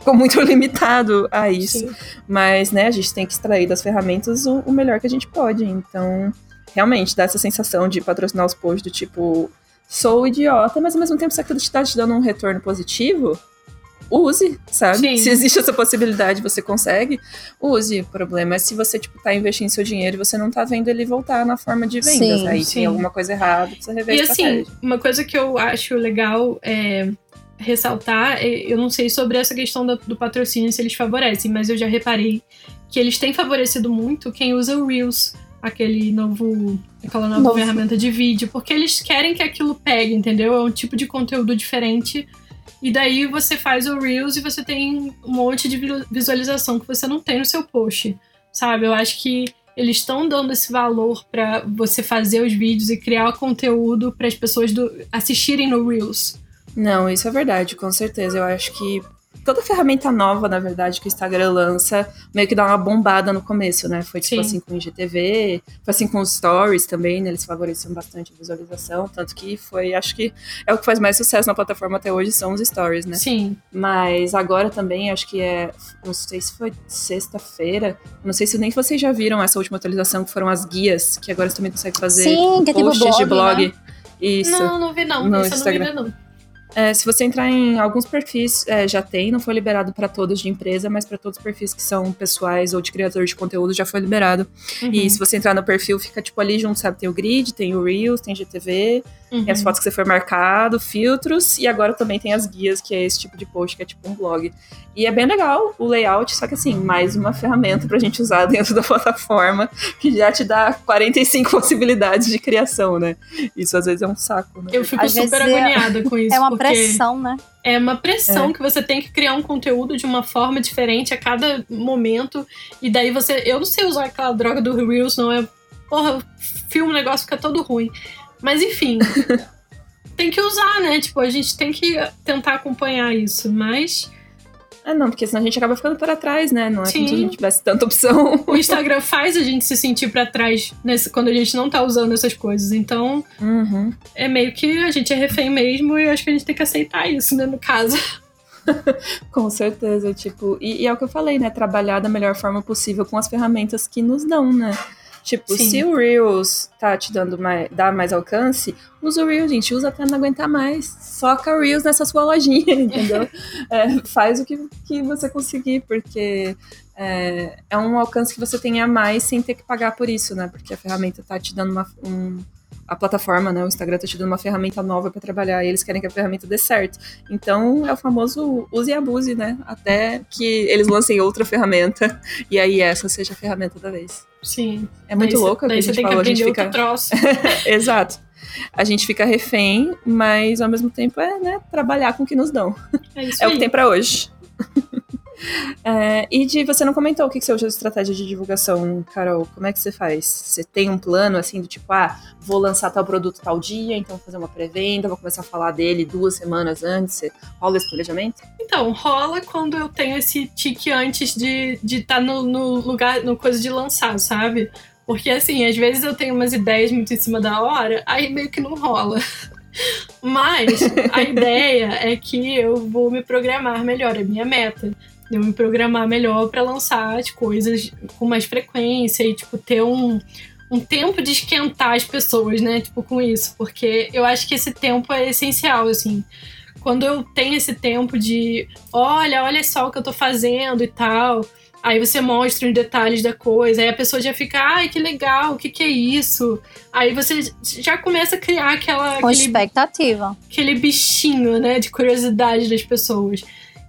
S1: ficou muito *laughs* limitado a isso. Sim. Mas, né, a gente tem que extrair das ferramentas o, o, melhor que a gente pode. Então, realmente, dá essa sensação de patrocinar os posts do tipo, sou idiota, mas ao mesmo tempo, se aquilo está te dando um retorno positivo, use, sabe?
S2: Sim.
S1: Se existe essa possibilidade, você consegue, use. O problema é se você, tipo, tá investindo seu dinheiro e você não tá vendo ele voltar na forma de vendas.
S3: Sim,
S1: aí
S2: sim.
S1: tem alguma coisa errada, precisa rever
S2: E assim, uma coisa que eu acho legal é ressaltar, é, eu não sei sobre essa questão do, do patrocínio se eles favorecem, mas eu já reparei que eles têm favorecido muito quem usa o Reels, aquele novo, aquela nova
S3: Novo.
S2: ferramenta de vídeo, porque eles querem que aquilo pegue, entendeu? É um tipo de conteúdo diferente. E daí você faz o Reels e você tem um monte de vi- visualização que você não tem no seu post, sabe? Eu acho que eles estão dando esse valor pra você fazer os vídeos e criar conteúdo para as pessoas do- assistirem no Reels.
S1: Não, isso é verdade, com certeza. Eu acho que toda ferramenta nova, na verdade, que o Instagram lança, meio que dá uma bombada no começo, né? Foi tipo
S2: Sim.
S1: assim com o IGTV, foi assim com os stories também, né? Eles favoreciam bastante a visualização, tanto que foi, acho que é o que faz mais sucesso na plataforma até hoje, são os stories, né?
S2: Sim.
S1: Mas agora também, acho que é, não sei se foi sexta-feira, não sei se nem vocês já viram essa última atualização, que foram as guias, que agora você também consegue fazer
S3: Sim, que é tipo
S1: posts de
S3: blog,
S1: blog.
S3: né?
S1: Isso.
S2: Não, não vi não.
S1: No
S2: eu não vi
S1: Instagram.
S2: ainda não.
S1: É, se você entrar em alguns perfis, é, já tem, não foi liberado para todos de empresa, mas para todos os perfis que são pessoais ou de criadores de conteúdo já foi liberado.
S2: Uhum.
S1: E se você entrar no perfil, fica tipo ali junto, sabe? Tem o grid, tem o Reels, tem GTV,
S2: Uhum.
S1: tem as fotos que você foi marcado, filtros, e agora também tem as guias, que é esse tipo de post, que é tipo um blog. E é bem legal o layout, só que assim, mais uma ferramenta pra gente usar *laughs* dentro da plataforma, que já te dá 45 possibilidades de criação, né? Isso às vezes é um saco, né?
S2: Eu fico
S3: Às
S2: super
S3: é-
S2: agoniada com *laughs* isso.
S3: É uma pressão, né?
S2: É uma pressão que você tem que criar um conteúdo de uma forma diferente a cada momento. E daí você. Eu não sei usar aquela droga do Reels, não é. Porra, filme o negócio fica todo ruim. Mas enfim. *laughs* tem que usar, né? Tipo, a gente tem que tentar acompanhar isso. Mas
S1: É, não, porque senão a gente acaba ficando para trás, né? Não é como se a
S2: Sim.
S1: gente tivesse tanta opção.
S2: o Instagram faz a gente se sentir pra trás nesse, quando a gente não tá usando essas coisas. Então,
S1: Uhum.
S2: é meio que a gente é refém mesmo e acho que a gente tem que aceitar isso, né? No caso. *laughs*
S1: Com certeza, tipo, e, e é o que eu falei, né? Trabalhar da melhor forma possível com as ferramentas que nos dão, né? Tipo,
S2: Sim.
S1: se o Reels tá te dando mais, dá mais alcance, usa o Reels, gente, usa até não aguentar mais. Soca o Reels nessa sua lojinha, *laughs* entendeu? É, faz o que, que você conseguir, porque é, é um alcance que você tem a mais sem ter que pagar por isso, né? Porque a ferramenta tá te dando uma. Um, a plataforma, né? O Instagram tá te dando uma ferramenta nova para trabalhar e eles querem que a ferramenta dê certo. Então é o famoso use e abuse, né? Até que eles lancem outra ferramenta *laughs* e aí essa seja a ferramenta da vez.
S2: Sim.
S1: É muito
S2: Daí
S1: louco o
S2: daí
S1: a
S2: você
S1: gente
S2: tem que
S1: a gente fica.
S2: troço. *laughs*
S1: Exato. A gente fica refém, mas ao mesmo tempo é, né, trabalhar com o que nos dão.
S2: É isso
S1: É o
S2: aí.
S1: que tem pra hoje. *laughs* É, e de você não comentou o que, que você usa de estratégia de divulgação, Carol. Como é que você faz? Você tem um plano assim do tipo, ah, vou lançar tal produto tal dia, então vou fazer uma pré-venda, vou começar a falar dele duas semanas antes. Você rola esse planejamento?
S2: Então, rola quando eu tenho esse tique antes de estar de tá no, no lugar, no coisa de lançar, sabe? Porque assim, às vezes eu tenho umas ideias muito em cima da hora, aí meio que não rola. *laughs* Mas a *laughs* ideia é que eu vou me programar melhor, é minha meta. Eu me programar melhor para lançar as coisas com mais frequência e, tipo, ter um, um tempo de esquentar as pessoas, né? Tipo, com isso. Porque eu acho que esse tempo é essencial, assim quando eu tenho esse tempo de olha, olha só o que eu tô fazendo e tal. Aí você mostra os detalhes da coisa, aí a pessoa já fica, ai, que legal, o que, que é isso? Aí você já começa a criar aquela,
S3: Com
S2: aquele,
S3: expectativa.
S2: aquele bichinho, né, de curiosidade das pessoas.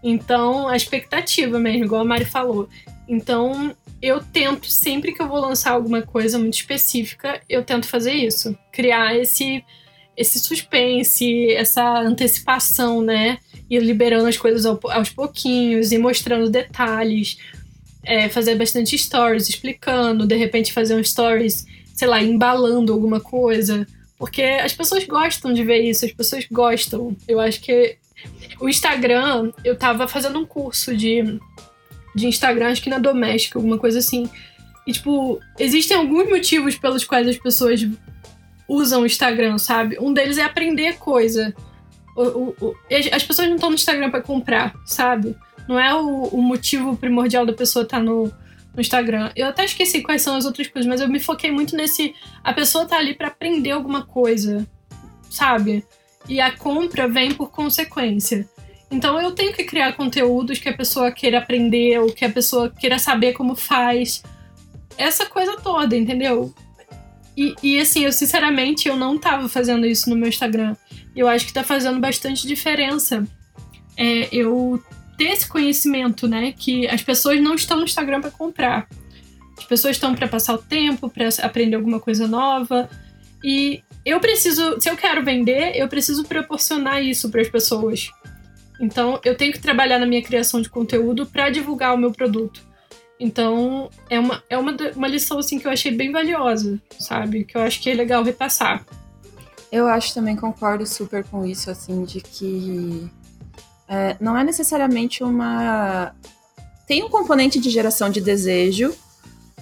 S2: Então, a expectativa mesmo, igual a Mari falou. Então, eu tento, sempre que eu vou lançar alguma coisa muito específica, eu tento fazer isso. Criar esse, esse suspense, essa antecipação, né? Ir liberando as coisas aos pouquinhos, e mostrando detalhes. É, fazer bastante stories explicando, de repente fazer um stories, sei lá, embalando alguma coisa. Porque as pessoas gostam de ver isso, as pessoas gostam. Eu acho que o Instagram, eu tava fazendo um curso de de Instagram, acho que na doméstica, alguma coisa assim. E, tipo, existem alguns motivos pelos quais as pessoas usam o Instagram, sabe? Um deles é aprender coisa. O, o, o, as pessoas não estão no Instagram para comprar, sabe? Não é o, motivo primordial da pessoa estar tá no, no Instagram. Eu até esqueci quais são as outras coisas, mas eu me foquei muito nesse. A pessoa tá ali para aprender alguma coisa, sabe? E a compra vem por consequência. Então eu tenho que criar conteúdos que a pessoa queira aprender, ou que a pessoa queira saber como faz. Essa coisa toda, entendeu? E, e assim, eu sinceramente eu não tava fazendo isso no meu Instagram. Eu acho que tá fazendo bastante diferença. É, eu ter esse conhecimento, né? Que as pessoas não estão no Instagram para comprar. As pessoas estão para passar o tempo, para aprender alguma coisa nova. E eu preciso, se eu quero vender, eu preciso proporcionar isso para as pessoas. Então, eu tenho que trabalhar na minha criação de conteúdo para divulgar o meu produto. Então, é uma, é uma, uma lição assim que eu achei bem valiosa, sabe? Que eu acho que é legal repassar.
S1: Eu acho também, concordo super com isso, assim, de que é, não é necessariamente uma. Tem um componente de geração de desejo,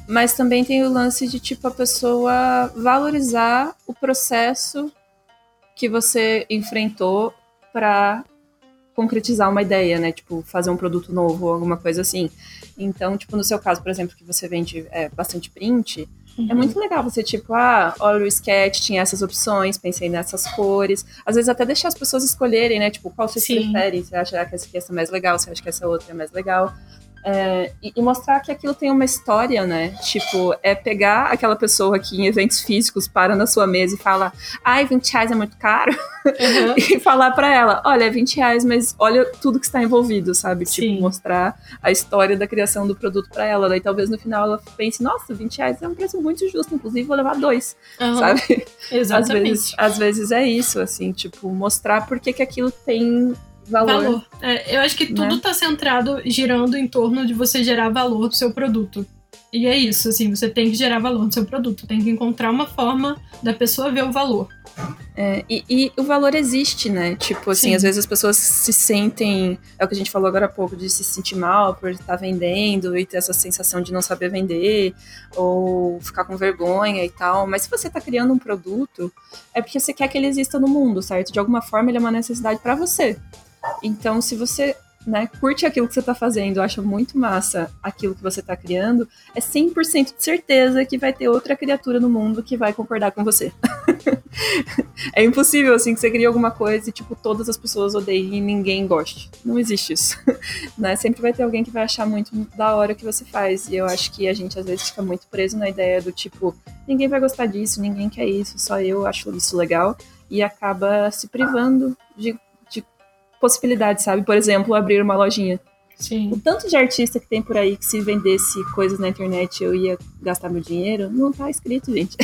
S1: mas também tem o lance de, tipo, a pessoa valorizar o processo que você enfrentou para concretizar uma ideia, né? Tipo, fazer um produto novo ou alguma coisa assim. Então, tipo, no seu caso, por exemplo, que você vende é, bastante print, é uhum. é muito legal você, tipo, ah, olha o sketch, tinha essas opções, pensei nessas cores. Às vezes até deixar as pessoas escolherem, né? Tipo, qual você prefere? Você acha que essa aqui é mais legal? Você acha que essa outra é mais legal? É, e, e, mostrar que aquilo tem uma história, né? Tipo, é pegar aquela pessoa que em eventos físicos para na sua mesa e fala, ai, 20 reais é muito caro. Uhum. *laughs* e falar para ela, olha, é 20 reais, mas olha tudo que está envolvido, sabe? Tipo, Sim. Tipo, mostrar a história da criação do produto para ela. Daí talvez no final ela pense, nossa, 20 reais é um preço muito justo, inclusive vou levar dois, uhum. sabe?
S2: Exatamente. *laughs*
S1: Às vezes, às vezes é isso, assim, tipo, mostrar por que, que aquilo tem valor. valor.
S2: É, eu acho que tudo está né? centrado, girando em torno de você gerar valor do seu produto. E é isso, assim, você tem que gerar valor no seu produto, tem que encontrar uma forma da pessoa ver o valor.
S1: É, e, e, o valor existe, né? Tipo, assim, Sim. às vezes as pessoas se sentem. É o que a gente falou agora há pouco, de se sentir mal por estar vendendo e ter essa sensação de não saber vender, ou ficar com vergonha e tal. Mas se você está criando um produto, é porque você quer que ele exista no mundo, certo? De alguma forma ele é uma necessidade para você. Então, se você né, curte aquilo que você está fazendo, acha muito massa aquilo que você está criando, é 100% de certeza que vai ter outra criatura no mundo que vai concordar com você. *laughs* é impossível, assim, que você crie alguma coisa e, tipo, todas as pessoas odeiem e ninguém goste. Não existe isso. *laughs* né? Sempre vai ter alguém que vai achar muito da hora o que você faz. E eu acho que a gente, às vezes, fica muito preso na ideia do, tipo, ninguém vai gostar disso, ninguém quer isso, só eu acho isso legal. E acaba se privando de possibilidades, sabe? Por exemplo, abrir uma lojinha.
S2: Sim.
S1: O tanto de artista que tem por aí que se vendesse coisas na internet eu ia gastar meu dinheiro, não tá escrito, gente.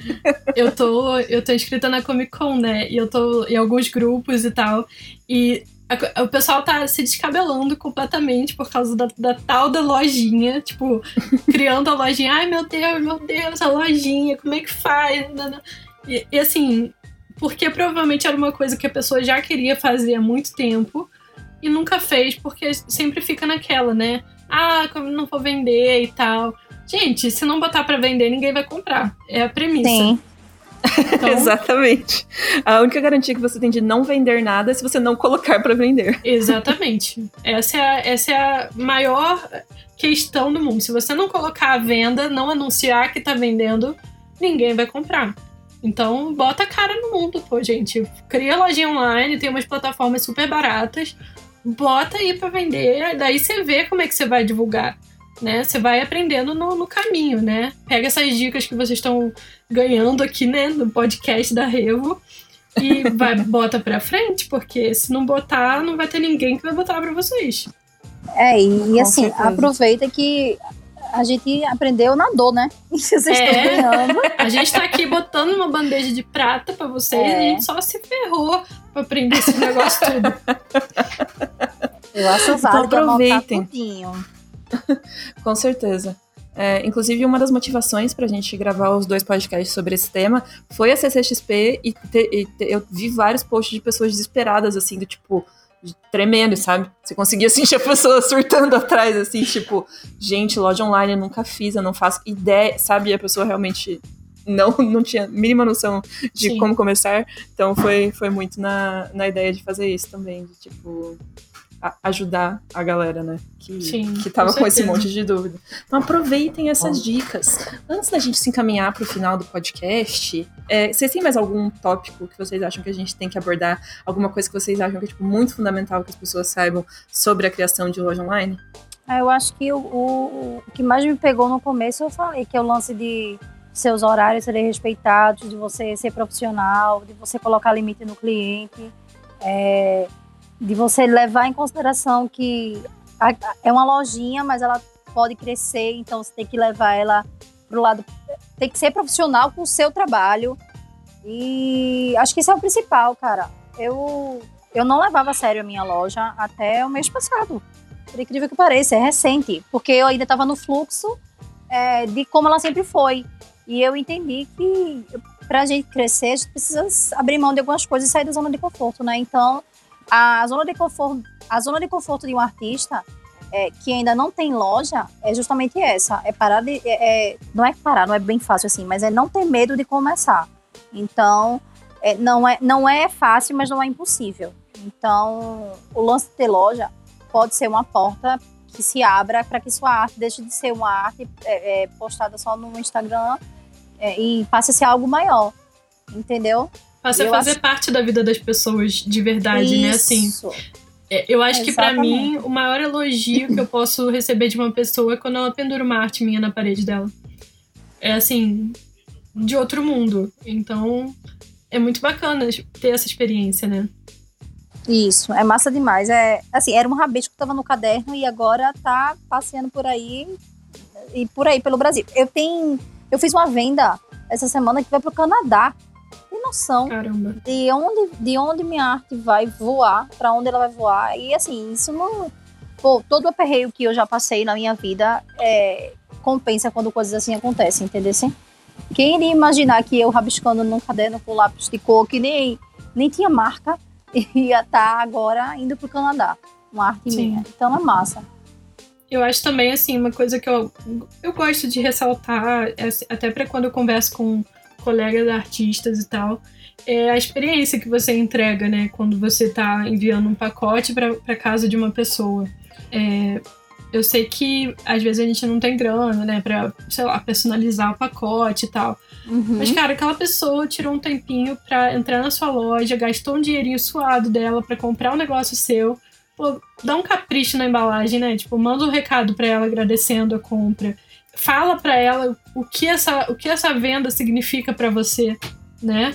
S1: *laughs*
S2: eu tô, eu tô inscrita na Comic Con, né? E eu tô em alguns grupos e tal. E a, o pessoal tá se descabelando completamente por causa da, da, tal da lojinha, tipo, criando a lojinha. Ai, meu Deus, meu Deus, a lojinha, como é que faz? E, e assim, porque provavelmente era uma coisa que a pessoa já queria fazer há muito tempo e nunca fez, porque sempre fica naquela, né? Ah, como não vou vender e tal. Gente, se não botar para vender, ninguém vai comprar. É a premissa. Sim.
S1: Então, *laughs* Exatamente. A única garantia que você tem de não vender nada é se você não colocar para vender.
S2: Exatamente. Essa é, a, essa é a maior questão do mundo. Se você não colocar a venda, não anunciar que tá vendendo, ninguém vai comprar. Então, bota a cara no mundo, pô, gente. Cria lojinha online, tem umas plataformas super baratas, bota aí para vender, daí você vê como é que você vai divulgar, né? Você vai aprendendo no, no caminho, né? Pega essas dicas que vocês estão ganhando aqui, né, no podcast da Revo e *laughs* vai bota pra frente, porque se não botar, não vai ter ninguém que vai botar pra vocês.
S3: É, e, e assim, certeza. aproveita que a gente aprendeu na dor, né? *laughs*
S2: Vocês é, estão ganhando. A gente tá aqui botando uma bandeja de prata pra vocês é. e a gente só se ferrou pra aprender esse negócio tudo. *laughs*
S3: Eu acho válido então, aproveitem. *laughs*
S1: Com certeza. É, inclusive, uma das motivações para a gente gravar os dois podcasts sobre esse tema foi a CCXP e, te, e te, eu vi vários posts de pessoas desesperadas, assim, do tipo, tremendo, sabe? Você conseguia sentir a pessoa surtando atrás, assim, tipo, gente, loja online eu nunca fiz, eu não faço ideia, sabe? E a pessoa realmente não, não tinha mínima noção de Sim. como começar. Então foi, foi muito na, na ideia de fazer isso também, de tipo ajudar a galera, né? Que, Sim, que tava com, com esse monte de dúvida. Então aproveitem essas oh. dicas. Antes da gente se encaminhar para o final do podcast, é, vocês têm mais algum tópico que vocês acham que a gente tem que abordar? Alguma coisa que vocês acham que é tipo, muito fundamental que as pessoas saibam sobre a criação de loja online?
S3: Ah, eu acho que o, o, o que mais me pegou no começo eu falei, que é o lance de seus horários serem respeitados, de você ser profissional, de você colocar limite no cliente. É, de você levar em consideração que é uma lojinha, mas ela pode crescer, então você tem que levar ela pro lado. Tem que ser profissional com o seu trabalho. E acho que isso é o principal, cara. Eu, eu não levava a sério a minha loja até o mês passado. Por incrível que pareça, é recente. Porque eu ainda estava no fluxo é, de como ela sempre foi. E eu entendi que para a gente crescer, a gente precisa abrir mão de algumas coisas e sair da zona de conforto, né? Então, a zona de conforto, a zona de conforto de um artista é, que ainda não tem loja é justamente essa. É parar de. É, é, não é parar, não é bem fácil assim, mas é não ter medo de começar. Então, é, não, é, não é fácil, mas não é impossível. Então, o lance de ter loja pode ser uma porta que se abra para que sua arte deixe de ser uma arte é, é, postada só no Instagram e passe a ser algo maior. Entendeu?
S2: Passa a fazer acho... parte da vida das pessoas de verdade, Isso. né? Assim. É, eu acho que para mim o maior elogio que eu posso receber de uma pessoa é quando ela pendura uma arte minha na parede dela. É assim, de outro mundo. Então, é muito bacana ter essa experiência, né?
S3: Isso, é massa demais. É, assim, era um rabisco que tava no caderno e agora tá passeando por aí e por aí pelo Brasil. Eu tenho, eu fiz uma venda essa semana que vai pro Canadá noção
S2: Caramba.
S3: de onde, de onde minha arte vai voar, para onde ela vai voar. E assim, isso não. Pô, todo o aperreio que eu já passei na minha vida é, compensa quando coisas assim acontecem, entendeu? Assim? Quem iria imaginar que eu rabiscando num caderno com lápis de cor que nem, nem tinha marca, *laughs* ia estar tá agora indo pro Canadá. Uma arte Sim. minha. Então é massa.
S2: Eu acho também, assim, uma coisa que eu, eu gosto de ressaltar, é, até para quando eu converso com colegas artistas e tal, é a experiência que você entrega, né? Quando você está enviando um pacote para casa de uma pessoa. É, eu sei que às vezes a gente não tem grana, né, pra, sei lá, personalizar o pacote e tal. Uhum. Mas, cara, aquela pessoa tirou um tempinho pra entrar na sua loja, gastou um dinheirinho suado dela para comprar um negócio seu. Pô, dá um capricho na embalagem, né? Tipo, manda um recado pra ela agradecendo a compra fala para ela o que essa, o que essa venda significa para você, né?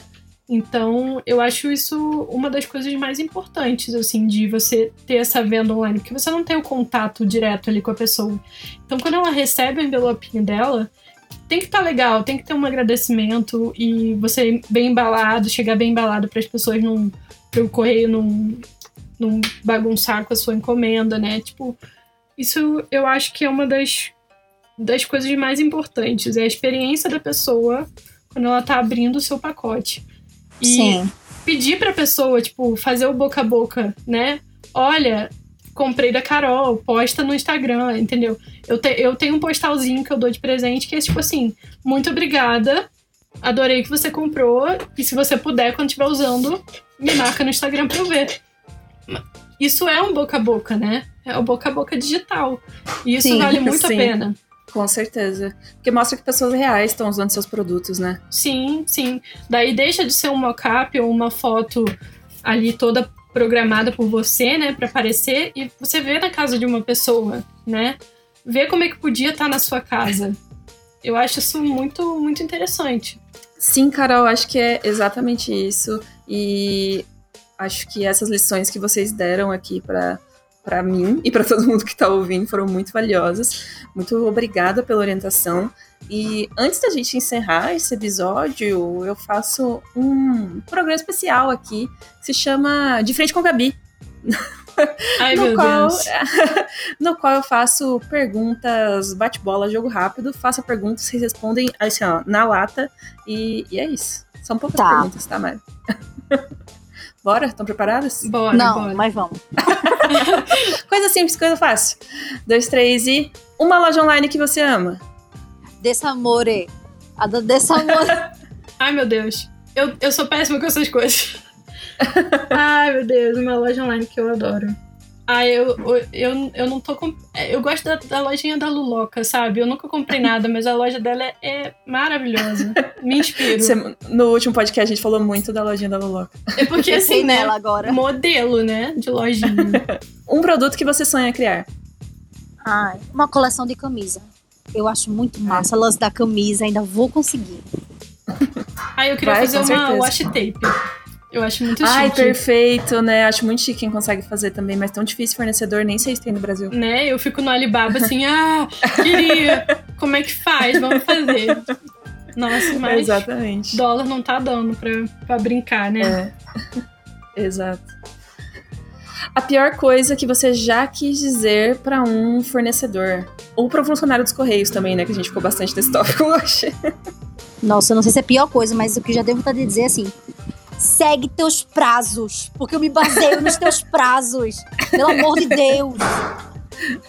S2: Então, eu acho isso uma das coisas mais importantes, assim, de você ter essa venda online, porque você não tem o contato direto ali com a pessoa. Então, quando ela recebe o envelopinho dela, tem que estar tá legal, tem que ter um agradecimento e você bem embalado, chegar bem embalado para as pessoas não. o correio não, não bagunçar com a sua encomenda, né? Tipo, isso eu acho que é uma das das coisas mais importantes. É a experiência da pessoa quando ela tá abrindo o seu pacote. E Sim. pedir pra pessoa, tipo, fazer o boca a boca, né? Olha, comprei da Carol, posta no Instagram, entendeu? Eu, te, eu tenho um postalzinho que eu dou de presente que é tipo assim: muito obrigada, adorei que você comprou, e se você puder, quando estiver usando, me marca no Instagram pra eu ver. Isso é um boca a boca, né? É o boca a boca digital. E isso sim, vale muito sim. a pena.
S1: Com certeza. Porque mostra que pessoas reais estão usando seus produtos, né?
S2: Sim, sim. Daí deixa de ser um mockup ou uma foto ali toda programada por você, né, para aparecer e você vê na casa de uma pessoa, né? Vê como é que podia estar tá na sua casa. Eu acho isso muito, muito interessante.
S1: Sim, Carol, acho que é exatamente isso. E acho que essas lições que vocês deram aqui para para mim e para todo mundo que está ouvindo foram muito valiosas. Muito obrigada pela orientação. E antes da gente encerrar esse episódio, eu faço um programa especial aqui que se chama De Frente com a Gabi. *laughs*
S2: Ai,
S1: no,
S2: meu
S1: qual,
S2: Deus. *laughs*
S1: no qual eu faço perguntas, bate-bola, jogo rápido, faço perguntas, vocês respondem assim, ó, na lata, e, e é isso. São poucas
S3: Tá.
S1: perguntas, tá, Mari? *laughs* Bora? Estão preparadas?
S2: Bora,
S3: Não,
S2: bora.
S3: mas vamos. *laughs*
S1: Coisa simples, coisa fácil. Dois, três e. Uma loja online que você ama.
S3: Desamore. A da Desamore. *laughs*
S2: Ai, meu Deus. Eu, eu sou péssima com essas coisas. *laughs* Ai, meu Deus, uma loja online que eu adoro. Ai, eu, eu, eu, não tô com. Eu gosto da, da lojinha da Luloca, sabe? Eu nunca comprei nada, mas a loja dela é, é maravilhosa. Me inspiro.
S1: Você- no último podcast a gente falou muito da lojinha da Loloca.
S2: É porque assim, né?
S3: nela agora.
S2: Modelo, né? De lojinha. *laughs*
S1: Um produto que você sonha criar.
S3: Ai, uma coleção de camisa. Eu acho muito massa. O lance da camisa, ainda vou conseguir.
S2: Ai, eu queria
S1: Vai,
S2: fazer uma
S1: certeza.
S2: washi tape. Eu acho muito
S1: Ai,
S2: chique.
S1: perfeito, né? Acho muito chique quem consegue fazer também, mas tão difícil fornecedor, nem sei se tem no Brasil.
S2: Né? Eu fico no Alibaba assim, ah, queria. Como é que faz? Vamos fazer. Nossa, mas
S1: Exatamente.
S2: dólar não tá dando pra, pra brincar, né?
S1: É. Exato. A pior coisa que você já quis dizer pra um fornecedor. Ou pra um funcionário dos Correios também, né? Que a gente ficou bastante nesse *laughs* tópico hoje.
S3: Nossa, eu não sei se é a pior coisa, mas o que eu já devo estar de dizer é assim. Segue teus prazos, porque eu me baseio nos teus prazos. Pelo amor de Deus.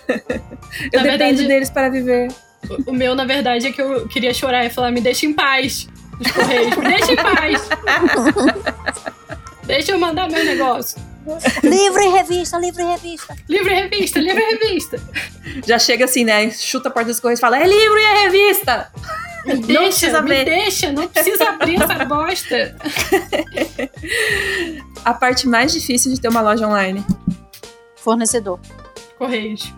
S1: Eu
S2: Na
S1: dependo
S2: verdade-
S1: deles para viver.
S2: O, o meu, na verdade, é que eu queria chorar e falar, me deixa em paz. Os Correios, me deixa em paz. deixa eu mandar meu negócio.
S3: Livro e revista, livro e revista.
S2: Livre revista, livre revista.
S1: Já chega assim, né? Chuta a porta dos Correios e fala: é livro e é revista!
S2: Me
S1: Não
S2: deixa,
S1: precisa
S2: me
S1: ver.
S2: deixa, não precisa abrir essa *laughs* bosta.
S1: A parte mais difícil de ter uma loja online.
S3: Fornecedor.
S2: Correios.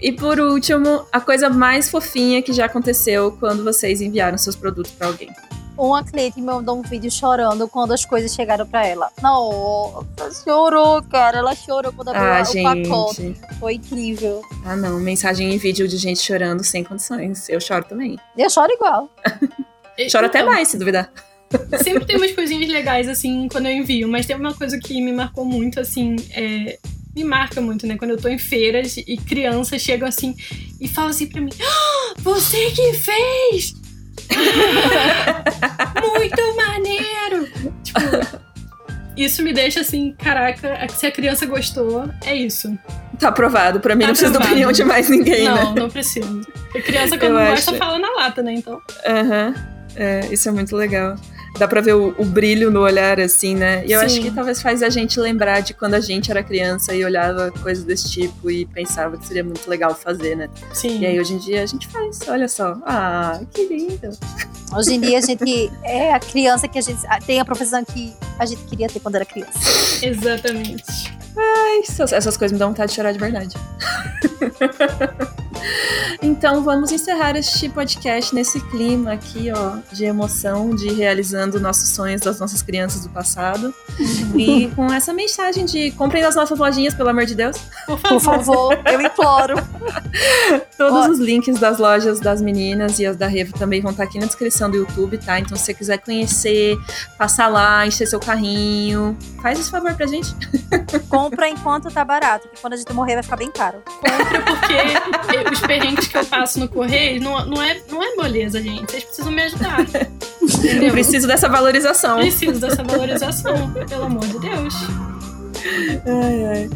S1: E por último, a coisa mais fofinha que já aconteceu quando vocês enviaram seus produtos pra alguém.
S3: Uma cliente me mandou um vídeo chorando quando as coisas chegaram pra ela. Nossa, chorou, cara. Ela chorou quando abriu
S1: Ah,
S3: o pacote. Foi incrível.
S1: Ah, não. Mensagem em vídeo de gente chorando sem condições. Eu choro também.
S3: Eu choro igual. *laughs*
S1: Choro até
S2: Então,
S1: mais, se duvidar.
S2: Sempre tem umas coisinhas legais, assim, quando eu envio, mas tem uma coisa que me marcou muito, assim, é, Me marca muito, né? Quando eu tô em feiras e crianças chegam assim e falam assim pra mim: "Ah, Você que fez! Muito maneiro! Tipo, isso me deixa assim, caraca, se a criança gostou, é isso.
S1: Tá aprovado. Pra mim
S2: Tá
S1: não precisa da opinião de mais ninguém,
S2: não,
S1: né?
S2: não preciso. A criança, quando
S1: Eu
S2: não gosta,
S1: acho.
S2: fala na lata, né? Então.
S1: Aham. É, isso é muito legal. Dá pra ver o, o brilho no olhar, assim, né? E eu acho
S2: Sim.
S1: que talvez faz a gente lembrar de quando a gente era criança e olhava coisas desse tipo e pensava que seria muito legal fazer, né?
S2: Sim.
S1: E aí hoje em dia a gente faz, olha só. Ah, que lindo.
S3: Hoje em dia a gente é a criança que a gente tem a profissão que a gente queria ter quando era criança.
S2: Exatamente.
S1: Ai, essas, coisas me dão vontade de chorar de verdade. *laughs* então vamos encerrar este podcast nesse clima aqui, ó, de emoção, de realizando nossos sonhos das nossas crianças do passado. e com essa mensagem de comprem nas nossas lojinhas, pelo amor de Deus.
S2: Por
S3: Por
S2: favor.
S3: favor, eu imploro. *laughs*
S1: Todos
S3: Ó.
S1: os links das lojas das meninas e as da Revo também vão estar aqui na descrição do YouTube, tá? Então se você quiser conhecer, passar lá, encher seu carrinho, faz esse favor pra gente.
S3: Compra enquanto tá barato, que quando a gente morrer vai ficar bem caro.
S2: compra porque os perrengues que eu passo no correio não, não, é, não é moleza, gente. Vocês precisam me ajudar. Entendeu?
S1: Preciso dessa valorização.
S2: Preciso dessa valorização, pelo amor de Deus.
S1: Ai, ai.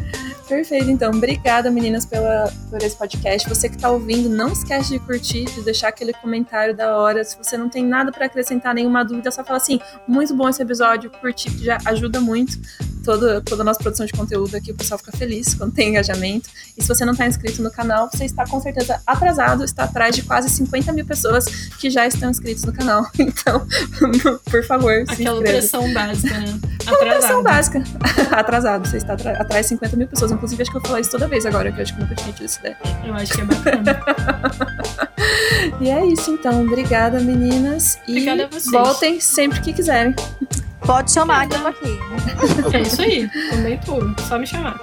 S1: Perfeito, então. Obrigada, meninas, pela, por esse podcast. Você que tá ouvindo, não esquece de curtir, de deixar aquele comentário da hora. Se você não tem nada para acrescentar, nenhuma dúvida, só fala assim: muito bom esse episódio, curti, que já ajuda muito. toda, toda a nossa produção de conteúdo aqui, o pessoal fica feliz quando tem engajamento. E se você não está inscrito no canal, você está com certeza atrasado, está atrás de quase 50 mil pessoas que já estão inscritos no canal. *laughs* Então, por favor, se
S2: Aquela
S1: inscreva.
S2: pressão básica, né?
S1: Aquela pressão
S2: Atrasado.
S1: básica. *laughs* Atrasado, você está atrás de 50 mil pessoas. Inclusive, acho que eu falo isso toda vez agora, que eu acho que eu nunca tinha tido essa ideia.
S2: Eu acho que é bacana. *laughs*
S1: E é isso, então. Obrigada, meninas. E
S2: Obrigada a vocês.
S1: voltem sempre que quiserem.
S3: Pode chamar que eu tô aqui.
S2: É isso aí. Também tudo. Só me chamar.